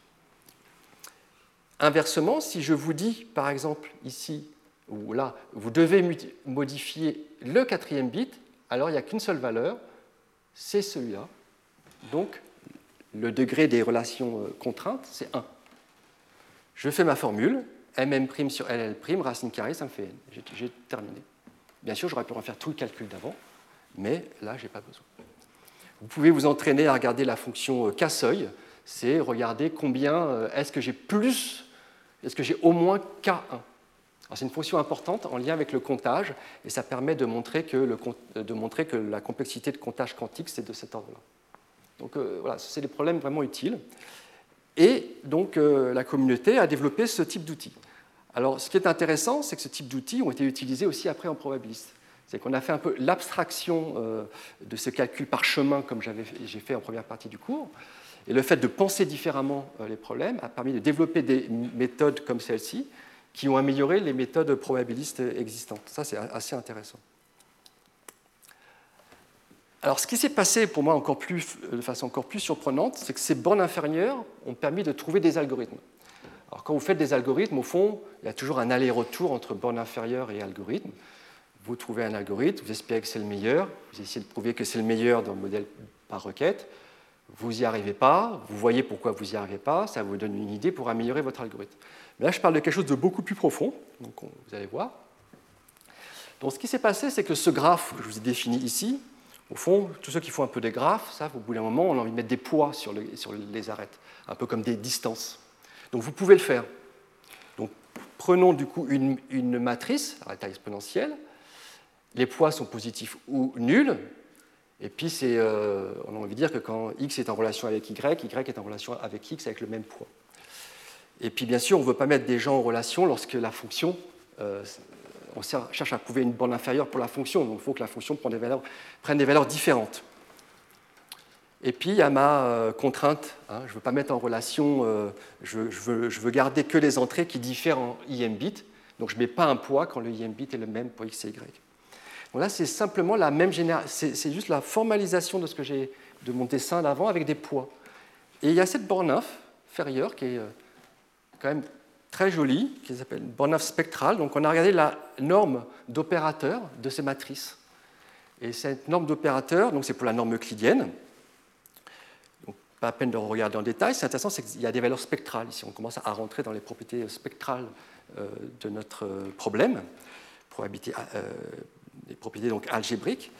Inversement, si je vous dis, par exemple, ici ou là, vous devez modifier le quatrième bit, alors il n'y a qu'une seule valeur, c'est celui-là. Donc, le degré des relations euh, contraintes, c'est 1. Je fais ma formule, mm' sur ll', racine carrée, ça me fait n. J'ai terminé. Bien sûr, j'aurais pu refaire tout le calcul d'avant, mais là, je n'ai pas besoin. Vous pouvez vous entraîner à regarder la fonction euh, K-seuil, c'est regarder combien euh, est-ce que j'ai plus, est-ce que j'ai au moins K1. C'est une fonction importante en lien avec le comptage et ça permet de montrer que, que la complexité de comptage quantique, c'est de cet ordre-là. Donc euh, voilà, c'est des problèmes vraiment utiles. Et donc la communauté a développé ce type d'outils. Alors ce qui est intéressant, c'est que ce type d'outils ont été utilisés aussi après en probabiliste. C'est qu'on a fait un peu l'abstraction euh, de ce calcul par chemin, comme j'ai fait en première partie du cours. Et le fait de penser différemment euh, les problèmes a permis de développer des méthodes comme celle-ci qui ont amélioré les méthodes probabilistes existantes. Ça, c'est assez intéressant. Alors, ce qui s'est passé pour moi encore plus, de façon encore plus surprenante, c'est que ces bornes inférieures ont permis de trouver des algorithmes. Alors, quand vous faites des algorithmes, au fond, il y a toujours un aller-retour entre bornes inférieures et algorithmes vous trouvez un algorithme, vous espérez que c'est le meilleur, vous essayez de prouver que c'est le meilleur dans le modèle par requête, vous n'y arrivez pas, vous voyez pourquoi vous n'y arrivez pas, ça vous donne une idée pour améliorer votre algorithme. Mais là, je parle de quelque chose de beaucoup plus profond, donc vous allez voir. Donc ce qui s'est passé, c'est que ce graphe que je vous ai défini ici, au fond, tous ceux qui font un peu des graphes, ça, au bout d'un moment, on a envie de mettre des poids sur, sur les arêtes, un peu comme des distances. Donc vous pouvez le faire. Donc prenons du coup une, une matrice à taille exponentielle, les poids sont positifs ou nuls. Et puis, euh, on a envie de dire que quand x est en relation avec y, y est en relation avec x avec le même poids. Et puis, bien sûr, on ne veut pas mettre des gens en relation lorsque la fonction, euh, on cherche à prouver une borne inférieure pour la fonction, donc il faut que la fonction prenne des valeurs, différentes. Et puis, il y a ma euh, contrainte. Hein, je ne veux pas mettre en relation, je, veux, garder que les entrées qui diffèrent en im bit. Donc je ne mets pas un poids quand le IM bit est le même pour x et y. Donc là, c'est simplement la même génération, c'est juste la formalisation de ce que de mon dessin d'avant avec des poids. Et il y a cette borne inférieure qui est euh, quand même très jolie, qui s'appelle borne spectrale. Donc on a regardé la norme d'opérateur de ces matrices. Et cette norme d'opérateur, donc c'est pour la norme euclidienne. Donc, pas la peine de regarder en détail. C'est intéressant, c'est qu'il y a des valeurs spectrales ici. On commence à rentrer dans les propriétés spectrales euh, de notre problème, probabilité, euh, des propriétés donc algébriques.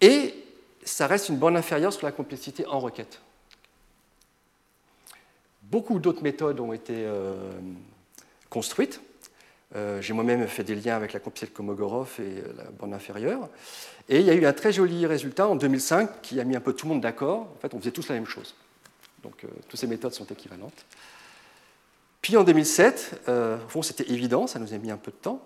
Et ça reste une borne inférieure sur la complexité en requête. Beaucoup d'autres méthodes ont été euh, construites. Euh, j'ai moi-même fait des liens avec la complexité de Komogorov et la borne inférieure. Et il y a eu un très joli résultat en 2005 qui a mis un peu tout le monde d'accord. En fait, on faisait tous la même chose. Donc, euh, toutes ces méthodes sont équivalentes. Puis en 2007, au fond, c'était évident, ça nous a mis un peu de temps.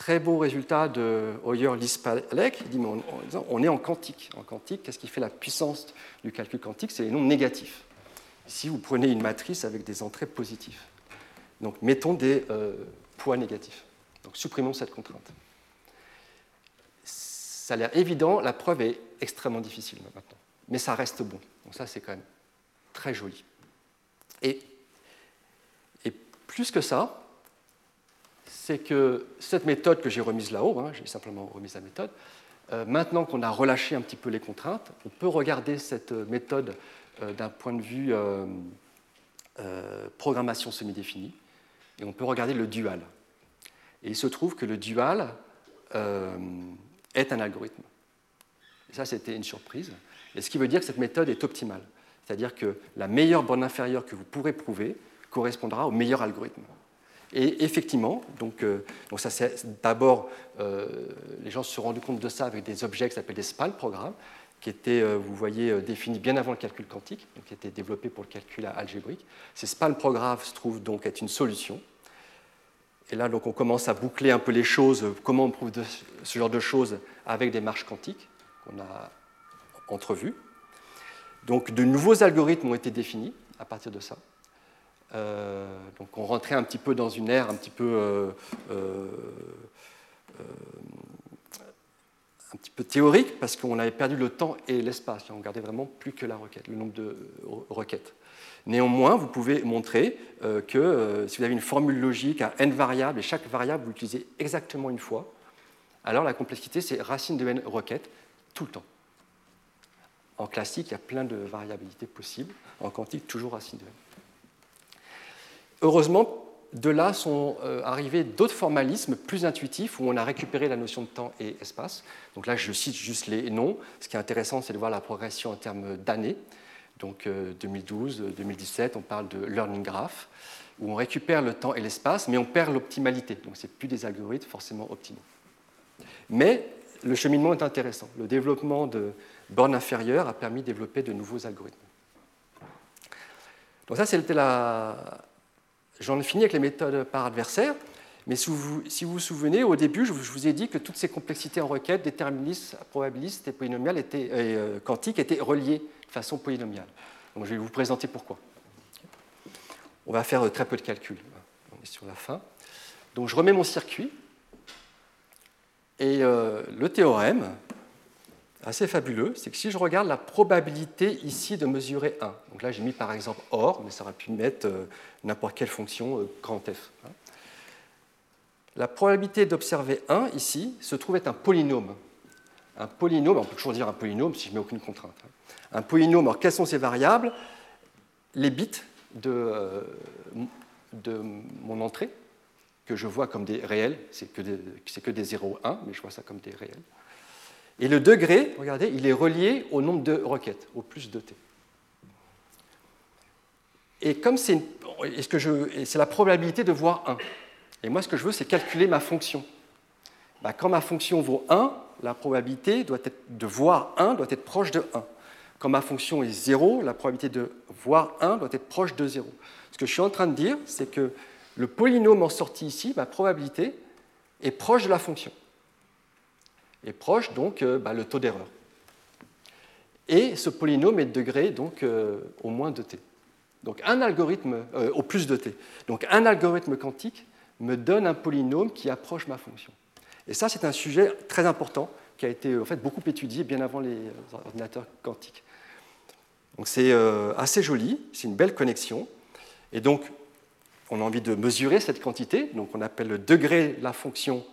Très beau résultat de Hoyer Lispalek. Il dit on, est en quantique. En quantique, qu'est-ce qui fait la puissance du calcul quantique? C'est les nombres négatifs. Ici, vous prenez une matrice avec des entrées positives. Donc, mettons des euh, poids négatifs. Donc, supprimons cette contrainte. Ça a l'air évident, la preuve est extrêmement difficile maintenant. Mais ça reste bon. Donc, ça, c'est quand même très joli. Et plus que ça, c'est que cette méthode que j'ai remise là-haut, hein, j'ai simplement remis la méthode, euh, maintenant qu'on a relâché un petit peu les contraintes, on peut regarder cette méthode euh, d'un point de vue euh, programmation semi-définie, et on peut regarder le dual. Et il se trouve que le dual est un algorithme. Et ça, c'était une surprise. Et ce qui veut dire que cette méthode est optimale. C'est-à-dire que la meilleure borne inférieure que vous pourrez prouver correspondra au meilleur algorithme. Et effectivement, donc, euh, donc ça c'est d'abord, euh, les gens se sont rendus compte de ça avec des objets qui s'appellent des SPAL programmes, qui étaient, euh, vous voyez, définis bien avant le calcul quantique, donc qui étaient développés pour le calcul algébrique. Ces SPAL programmes se trouvent donc être une solution. Et là, donc, on commence à boucler un peu les choses, comment on prouve ce genre de choses avec des marches quantiques qu'on a entrevues. Donc, de nouveaux algorithmes ont été définis à partir de ça. Euh, donc on rentrait un petit peu dans une ère un petit peu, euh, euh, un petit peu théorique parce qu'on avait perdu le temps et l'espace. On gardait vraiment plus que la requête, le nombre de requêtes. Néanmoins, vous pouvez montrer que si vous avez une formule logique à n variables et chaque variable vous l'utilisez exactement une fois, alors la complexité c'est racine de n requêtes tout le temps. En classique, il y a plein de variabilités possibles. En quantique, toujours racine de n. Heureusement, de là sont euh, arrivés d'autres formalismes plus intuitifs où on a récupéré la notion de temps et espace. Donc là, je cite juste les noms. Ce qui est intéressant, c'est de voir la progression en termes d'années. Donc 2012, euh, 2017, on parle de learning graph, où on récupère le temps et l'espace, mais on perd l'optimalité. Donc ce plus des algorithmes forcément optimaux. Mais le cheminement est intéressant. Le développement de bornes inférieures a permis de développer de nouveaux algorithmes. Donc ça, c'était la, J'en ai fini avec les méthodes par adversaire, mais si vous, vous souvenez, au début, je vous ai dit que toutes ces complexités en requête, déterministes, probabilistes et polynomiales étaient, et euh, quantiques étaient reliées de façon polynomiale. Donc je vais vous présenter pourquoi. On va faire euh, très peu de calculs. On est sur la fin. Donc je remets mon circuit. Et euh, le théorème, assez fabuleux, c'est que si je regarde la probabilité ici de mesurer 1, donc là j'ai mis par exemple OR, mais ça aurait pu mettre euh, n'importe quelle fonction euh, grand F. Hein. La probabilité d'observer 1 ici se trouve être un polynôme. Un polynôme, on peut toujours dire un polynôme si je ne mets aucune contrainte. Hein. Un polynôme, alors quelles sont ces variables? Les bits de, euh, de mon entrée, que je vois comme des réels, c'est que, que des 0, 1, mais je vois ça comme des réels. Et le degré, regardez, il est relié au nombre de requêtes, au plus de t. Et comme c'est la probabilité de voir 1. Et moi, ce que je veux, c'est calculer ma fonction. Bah, quand ma fonction vaut 1, la probabilité doit être, de voir 1 doit être proche de 1. Quand ma fonction est 0, la probabilité de voir 1 doit être proche de 0. Ce que je suis en train de dire, c'est que le polynôme en sortie ici, ma probabilité, est proche de la fonction est proche donc euh, bah, le taux d'erreur. Et ce polynôme est de degré donc euh, au moins de t. Donc un algorithme euh, au plus de t. Donc un algorithme quantique me donne un polynôme qui approche ma fonction. Et ça, c'est un sujet très important qui a été en fait, beaucoup étudié bien avant les ordinateurs quantiques. Donc c'est assez joli, c'est une belle connexion. Et donc, on a envie de mesurer cette quantité, donc on appelle le degré de la fonction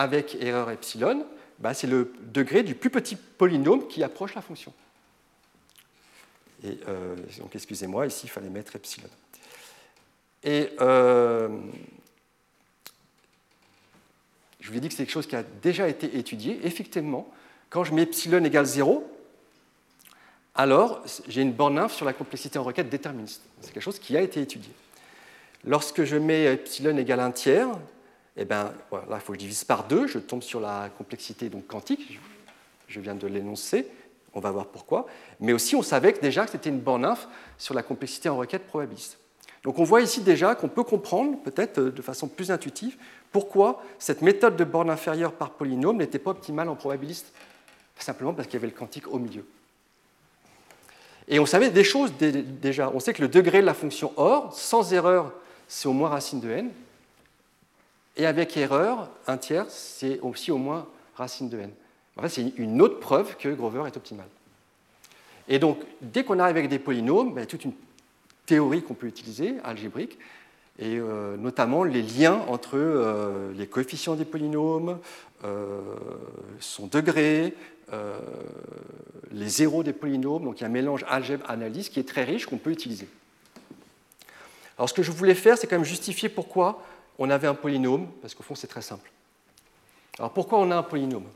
avec erreur epsilon, bah, c'est le degré du plus petit polynôme qui approche la fonction. Et euh, donc, excusez-moi, ici, il fallait mettre epsilon. Et euh, je vous ai dit que c'est quelque chose qui a déjà été étudié. Effectivement, quand je mets epsilon égale 0, alors j'ai une borne inf sur la complexité en requête déterministe. C'est quelque chose qui a été étudié. Lorsque je mets epsilon égale 1 tiers, eh ben, voilà, il faut que je divise par 2, je tombe sur la complexité donc, quantique, je viens de l'énoncer, on va voir pourquoi. Mais aussi, on savait déjà que c'était une borne inf sur la complexité en requête probabiliste. Donc on voit ici déjà qu'on peut comprendre, peut-être euh, de façon plus intuitive, pourquoi cette méthode de borne inférieure par polynôme n'était pas optimale en probabiliste, simplement parce qu'il y avait le quantique au milieu. Et on savait des choses déjà. On sait que le degré de la fonction OR, sans erreur, c'est au moins racine de n. Et avec erreur, un tiers, c'est aussi au moins racine de n. En c'est une autre preuve que Grover est optimal. Et donc, dès qu'on arrive avec des polynômes, ben, il y a toute une théorie qu'on peut utiliser, algébrique, et euh, notamment les liens entre euh, les coefficients des polynômes, euh, son degré, les zéros des polynômes. Donc il y a un mélange algèbre-analyse qui est très riche qu'on peut utiliser. Alors ce que je voulais faire, c'est quand même justifier pourquoi on avait un polynôme, parce qu'au fond c'est très simple. Alors pourquoi on a un polynôme?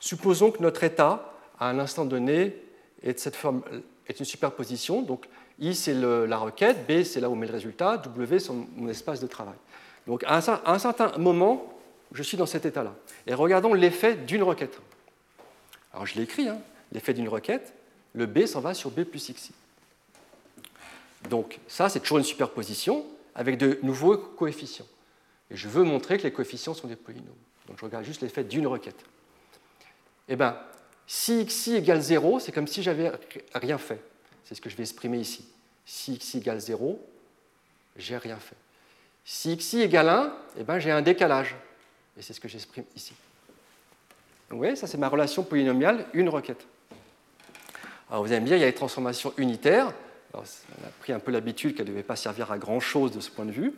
Supposons que notre état, à un instant donné, est, cette forme, est une superposition. Donc I, c'est la requête, B, c'est là où on met le résultat, W, c'est mon espace de travail. Donc à un, certain moment, je suis dans cet état-là. Et regardons l'effet d'une requête. Alors je l'ai écrit, hein, l'effet d'une requête, le B s'en va sur B plus XI. Donc ça, c'est toujours une superposition avec de nouveaux coefficients. Et je veux montrer que les coefficients sont des polynômes. Donc je regarde juste l'effet d'une requête. Eh bien, si xi égale 0, c'est comme si j'avais rien fait. C'est ce que je vais exprimer ici. Si xi égale 0, j'ai rien fait. Si xi égale 1, eh ben, j'ai un décalage. Et c'est ce que j'exprime ici. Vous voyez, ça c'est ma relation polynomiale, une requête. Alors vous allez me dire, il y a les transformations unitaires. On a pris un peu l'habitude qu'elle ne devait pas servir à grand-chose de ce point de vue.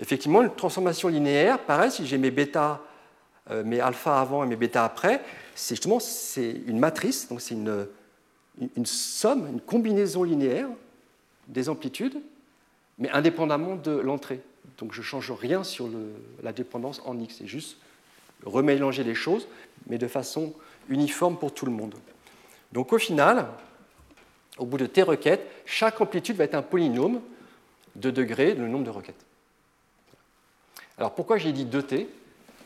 Effectivement, une transformation linéaire, pareil, si j'ai mes bêta, euh, mes alpha avant et mes bêta après, c'est justement c'est une matrice, donc c'est une, une somme, une combinaison linéaire des amplitudes, mais indépendamment de l'entrée. Donc je ne change rien sur la dépendance en x, c'est juste remélanger les choses, mais de façon uniforme pour tout le monde. Donc au final, au bout de t requêtes, chaque amplitude va être un polynôme de degré, le nombre de requêtes. Alors pourquoi j'ai dit 2t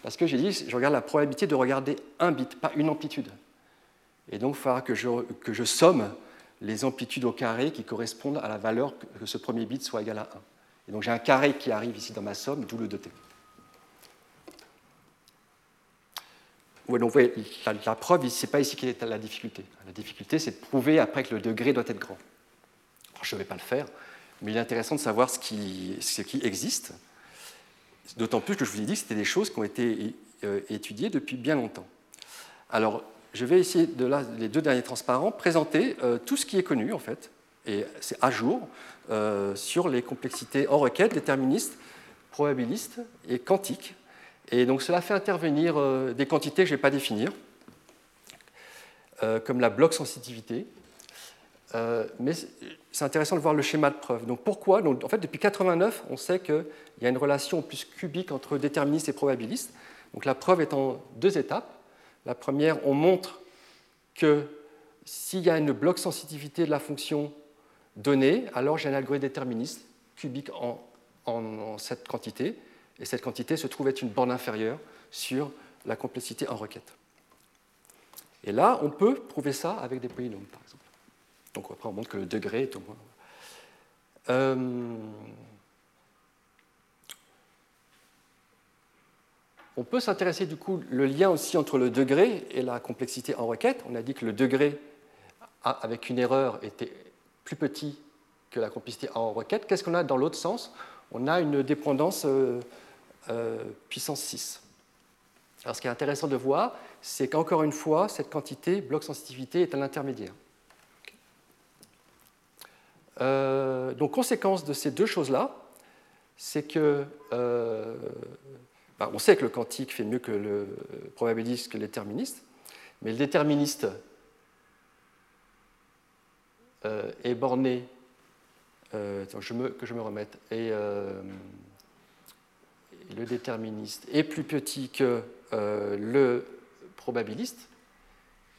Parce que j'ai dit, je regarde la probabilité de regarder un bit, pas une amplitude. Et donc, il faudra que je, que je somme les amplitudes au carré qui correspondent à la valeur que ce premier bit soit égal à 1. Et donc j'ai un carré qui arrive ici dans ma somme, d'où le 2t. La, preuve, ce n'est pas ici qui est la difficulté. La difficulté, c'est de prouver après que le degré doit être grand. je ne vais pas le faire, mais il est intéressant de savoir ce qui, existe. D'autant plus que je vous ai dit que c'était des choses qui ont été euh, étudiées depuis bien longtemps. Alors, je vais essayer, de là, les deux derniers transparents, présenter euh, tout ce qui est connu, en fait, et c'est à jour, euh, sur les complexités en requête, déterministes, probabilistes et quantiques. Et donc cela fait intervenir euh, des quantités que je ne vais pas définir, comme la bloc sensitivité. mais c'est intéressant de voir le schéma de preuve. Donc pourquoi? En fait, depuis 89, on sait qu'il y a une relation plus cubique entre déterministes et probabilistes. Donc la preuve est en deux étapes. La première, on montre que s'il y a une bloc sensitivité de la fonction donnée, alors j'ai un algorithme déterministe cubique en, cette quantité, et cette quantité se trouve être une borne inférieure sur la complexité en requête. Et là, on peut prouver ça avec des polynômes, par exemple. Donc après, on montre que le degré est au moins. Euh, On peut s'intéresser du coup le lien aussi entre le degré et la complexité en requête. On a dit que le degré avec une erreur était plus petit que la complexité en requête. Qu'est-ce qu'on a dans l'autre sens? On a une dépendance puissance 6. Alors ce qui est intéressant de voir, c'est qu'encore une fois, cette quantité, bloc sensitivité, est à l'intermédiaire. Euh, donc, conséquence de ces deux choses-là, c'est que euh, bah, on sait que le quantique fait mieux que le probabiliste, que le déterministe, mais le déterministe euh, est borné. Me, que je me remette. Et, le déterministe est plus petit que le probabiliste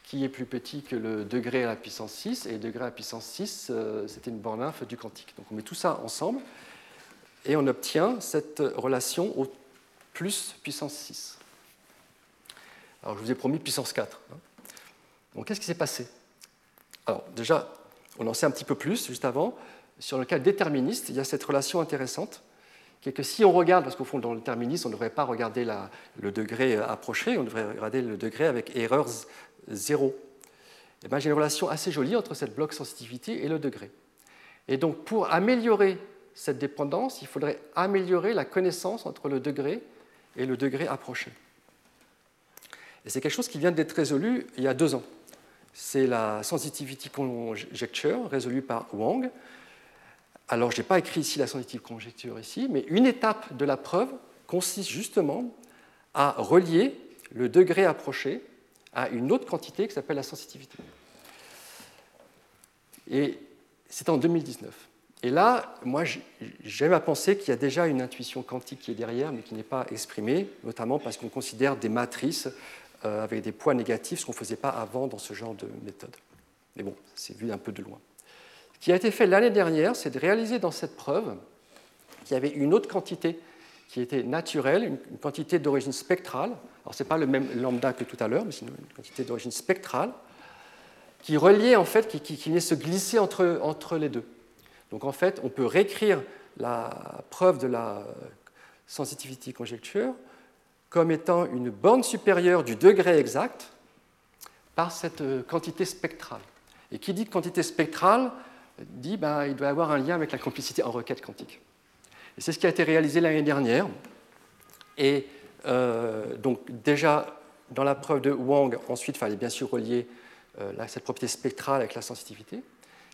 qui est plus petit que le degré à la puissance 6, et le degré à la puissance 6, euh, c'était une borne inf du quantique. Donc on met tout ça ensemble, et on obtient cette relation au plus puissance 6. Alors je vous ai promis puissance 4. Hein. Donc qu'est-ce qui s'est passé? Alors déjà, on en sait un petit peu plus juste avant. Sur le cas déterministe, il y a cette relation intéressante qui est que si on regarde, parce qu'au fond, dans le déterminisme, on ne devrait pas regarder le degré approché, on devrait regarder le degré avec erreurs 0. Et ben, j'ai une relation assez jolie entre cette bloc sensitivité et le degré. Et donc, pour améliorer cette dépendance, il faudrait améliorer la connaissance entre le degré et le degré approché. Et c'est quelque chose qui vient d'être résolu il y a deux ans. C'est la sensitivity conjecture résolue par Wang. Alors, je n'ai pas écrit ici la sensitivity conjecture ici, mais une étape de la preuve consiste justement à relier le degré approché à une autre quantité qui s'appelle la sensitivité. Et c'est en 2019. Et là, moi, j'aime à penser qu'il y a déjà une intuition quantique qui est derrière, mais qui n'est pas exprimée, notamment parce qu'on considère des matrices euh, avec des poids négatifs, ce qu'on ne faisait pas avant dans ce genre de méthode. Mais bon, c'est vu un peu de loin. Ce qui a été fait l'année dernière, c'est de réaliser dans cette preuve qu'il y avait une autre quantité qui était naturelle, une quantité d'origine spectrale, alors ce n'est pas le même lambda que tout à l'heure, mais c'est une quantité d'origine spectrale, qui reliait en fait, qui, venait se glisser entre, les deux. Donc en fait, on peut réécrire la preuve de la sensitivity conjecture comme étant une borne supérieure du degré exact par cette euh, quantité spectrale. Et qui dit quantité spectrale dit ben, il doit y avoir un lien avec la complicité en requête quantique. Et c'est ce qui a été réalisé l'année dernière. Et euh, donc déjà, dans la preuve de Wang, ensuite, il fallait bien sûr relier euh, cette propriété spectrale avec la sensitivité.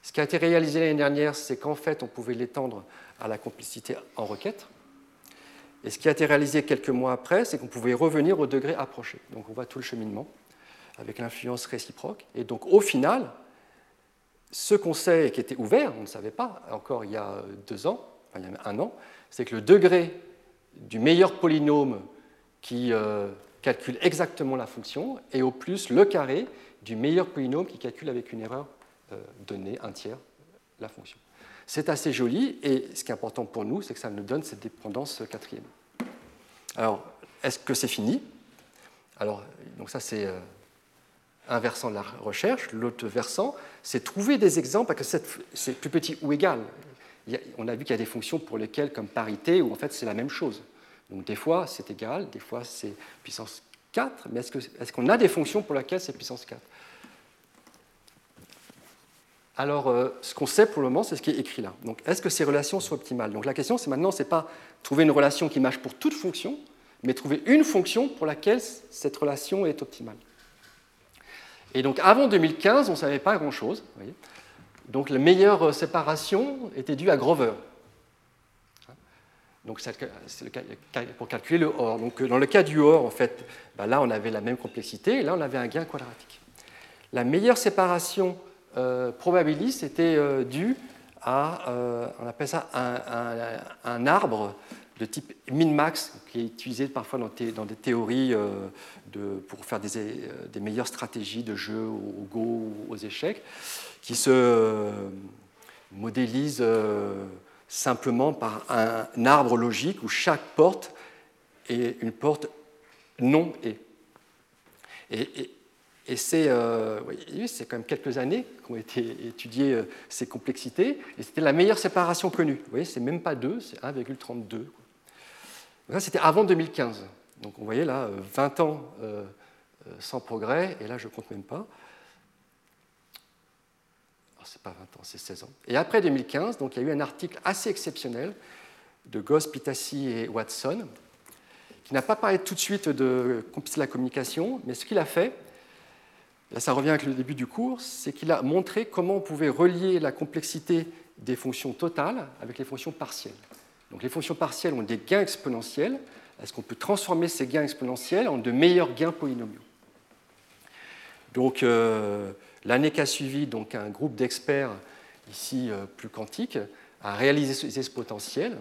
Ce qui a été réalisé l'année dernière, c'est qu'en fait, on pouvait l'étendre à la complicité en requête. Et ce qui a été réalisé quelques mois après, c'est qu'on pouvait revenir au degré approché. Donc on voit tout le cheminement avec l'influence réciproque. Et donc au final, ce et qui était ouvert, on ne savait pas encore il y a deux ans, enfin il y a un an, c'est que le degré du meilleur polynôme qui euh, calcule exactement la fonction, et au plus le carré du meilleur polynôme qui calcule avec une erreur euh, donnée, un tiers, la fonction. C'est assez joli, et ce qui est important pour nous, c'est que ça nous donne cette dépendance quatrième. Alors, est-ce que c'est fini? Alors, donc ça c'est euh, un versant de la recherche. L'autre versant, c'est trouver des exemples, parce que c'est plus petit ou égal. on a vu qu'il y a des fonctions pour lesquelles, comme parité, où en fait c'est la même chose. Donc des fois c'est égal, des fois c'est puissance 4, mais est-ce qu'on a des fonctions pour lesquelles c'est puissance 4 Alors euh, ce qu'on sait pour le moment, c'est ce qui est écrit là. Donc est-ce que ces relations sont optimales? Donc la question c'est maintenant, c'est pas trouver une relation qui marche pour toute fonction, mais trouver une fonction pour laquelle cette relation est optimale. Et donc avant 2015, on ne savait pas grand-chose. Donc la meilleure séparation était due à Grover. Donc c'est pour calculer le OR. Donc dans le cas du OR, en fait, bah, là on avait la même complexité et là on avait un gain quadratique. La meilleure séparation euh, probabiliste était euh, due à, euh, on appelle ça un, arbre de type min-max, qui est utilisé parfois dans, des théories pour faire des, meilleures stratégies de jeu au Go ou aux échecs, qui se modélise simplement par un arbre logique où chaque porte est une porte non et. Et, euh, c'est quand même quelques années qu'ont été étudiées euh, ces complexités, et c'était la meilleure séparation connue. Vous voyez, c'est même pas 2, c'est 1,32. Ça, c'était avant 2015. Donc, vous voyez là, 20 ans euh, sans progrès, et là, je ne compte même pas c'est pas 20 ans, c'est 16 ans. Et après 2015, donc, il y a eu un article assez exceptionnel de Goss, Pitassi et Watson, qui n'a pas parlé tout de suite de la communication, mais ce qu'il a fait, là ça revient avec le début du cours, c'est qu'il a montré comment on pouvait relier la complexité des fonctions totales avec les fonctions partielles. Donc les fonctions partielles ont des gains exponentiels. Est-ce qu'on peut transformer ces gains exponentiels en de meilleurs gains polynomiaux? Donc euh, l'année qui a suivi, donc un groupe d'experts ici euh, plus quantiques a réalisé ces exponentiels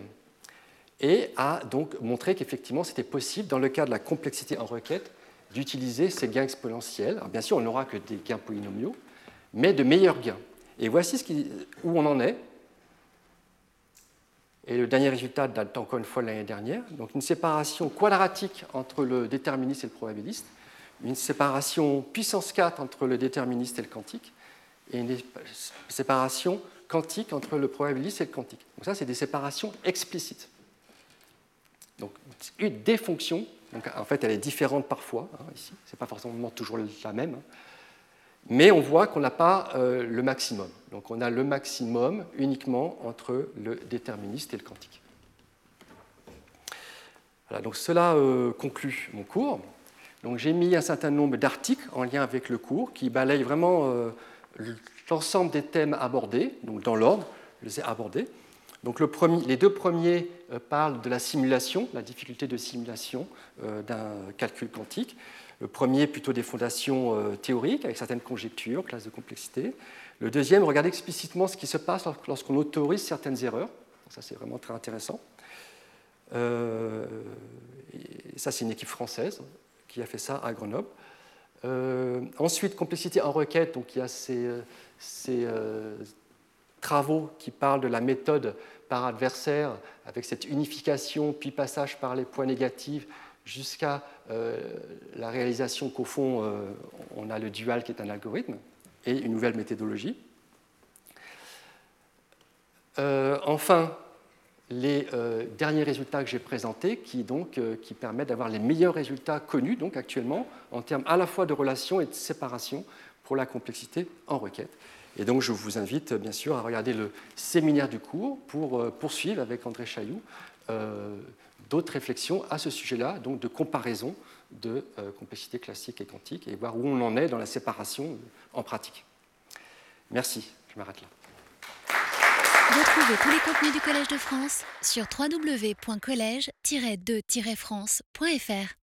et a donc montré qu'effectivement c'était possible dans le cas de la complexité en requête d'utiliser ces gains exponentiels. Alors bien sûr, on n'aura que des gains polynomiaux, mais de meilleurs gains. Et voici ce où on en est. Et le dernier résultat date encore une fois de l'année dernière. Donc une séparation quadratique entre le déterministe et le probabiliste, une séparation puissance 4 entre le déterministe et le quantique, et une séparation quantique entre le probabiliste et le quantique. Donc ça, c'est des séparations explicites. Donc des fonctions, donc en fait elle est différente parfois, hein, ici, ce n'est pas forcément toujours la même, hein. Mais on voit qu'on n'a pas euh, le maximum. Donc on a le maximum uniquement entre le déterministe et le quantique. Voilà, donc cela euh, conclut mon cours. Donc j'ai mis un certain nombre d'articles en lien avec le cours qui balayent vraiment euh, l'ensemble des thèmes abordés, donc dans l'ordre, je les ai abordés. Donc le premier, les deux premiers parlent de la simulation, la difficulté de simulation d'un calcul quantique. Le premier plutôt des fondations euh, théoriques avec certaines conjectures, classes de complexité. Le deuxième regarde explicitement ce qui se passe lorsqu'on autorise certaines erreurs. Ça c'est vraiment très intéressant. ça c'est une équipe française qui a fait ça à Grenoble. ensuite, complexité en requête, donc il y a ces travaux qui parlent de la méthode par adversaire, avec cette unification, puis passage par les points négatifs, jusqu'à euh, la réalisation qu'au fond, euh, on a le dual qui est un algorithme, et une nouvelle méthodologie. Euh, enfin, les derniers résultats que j'ai présentés qui, donc, qui permettent d'avoir les meilleurs résultats connus donc, actuellement en termes à la fois de relation et de séparation pour la complexité en requête. Et donc, je vous invite bien sûr à regarder le séminaire du cours pour poursuivre avec André Chailloux d'autres réflexions à ce sujet-là, donc de comparaison de euh, complexité classique et quantique, et voir où on en est dans la séparation en pratique. Merci, je m'arrête là. Retrouvez tous les contenus du Collège de France sur www.colège-2-france.fr.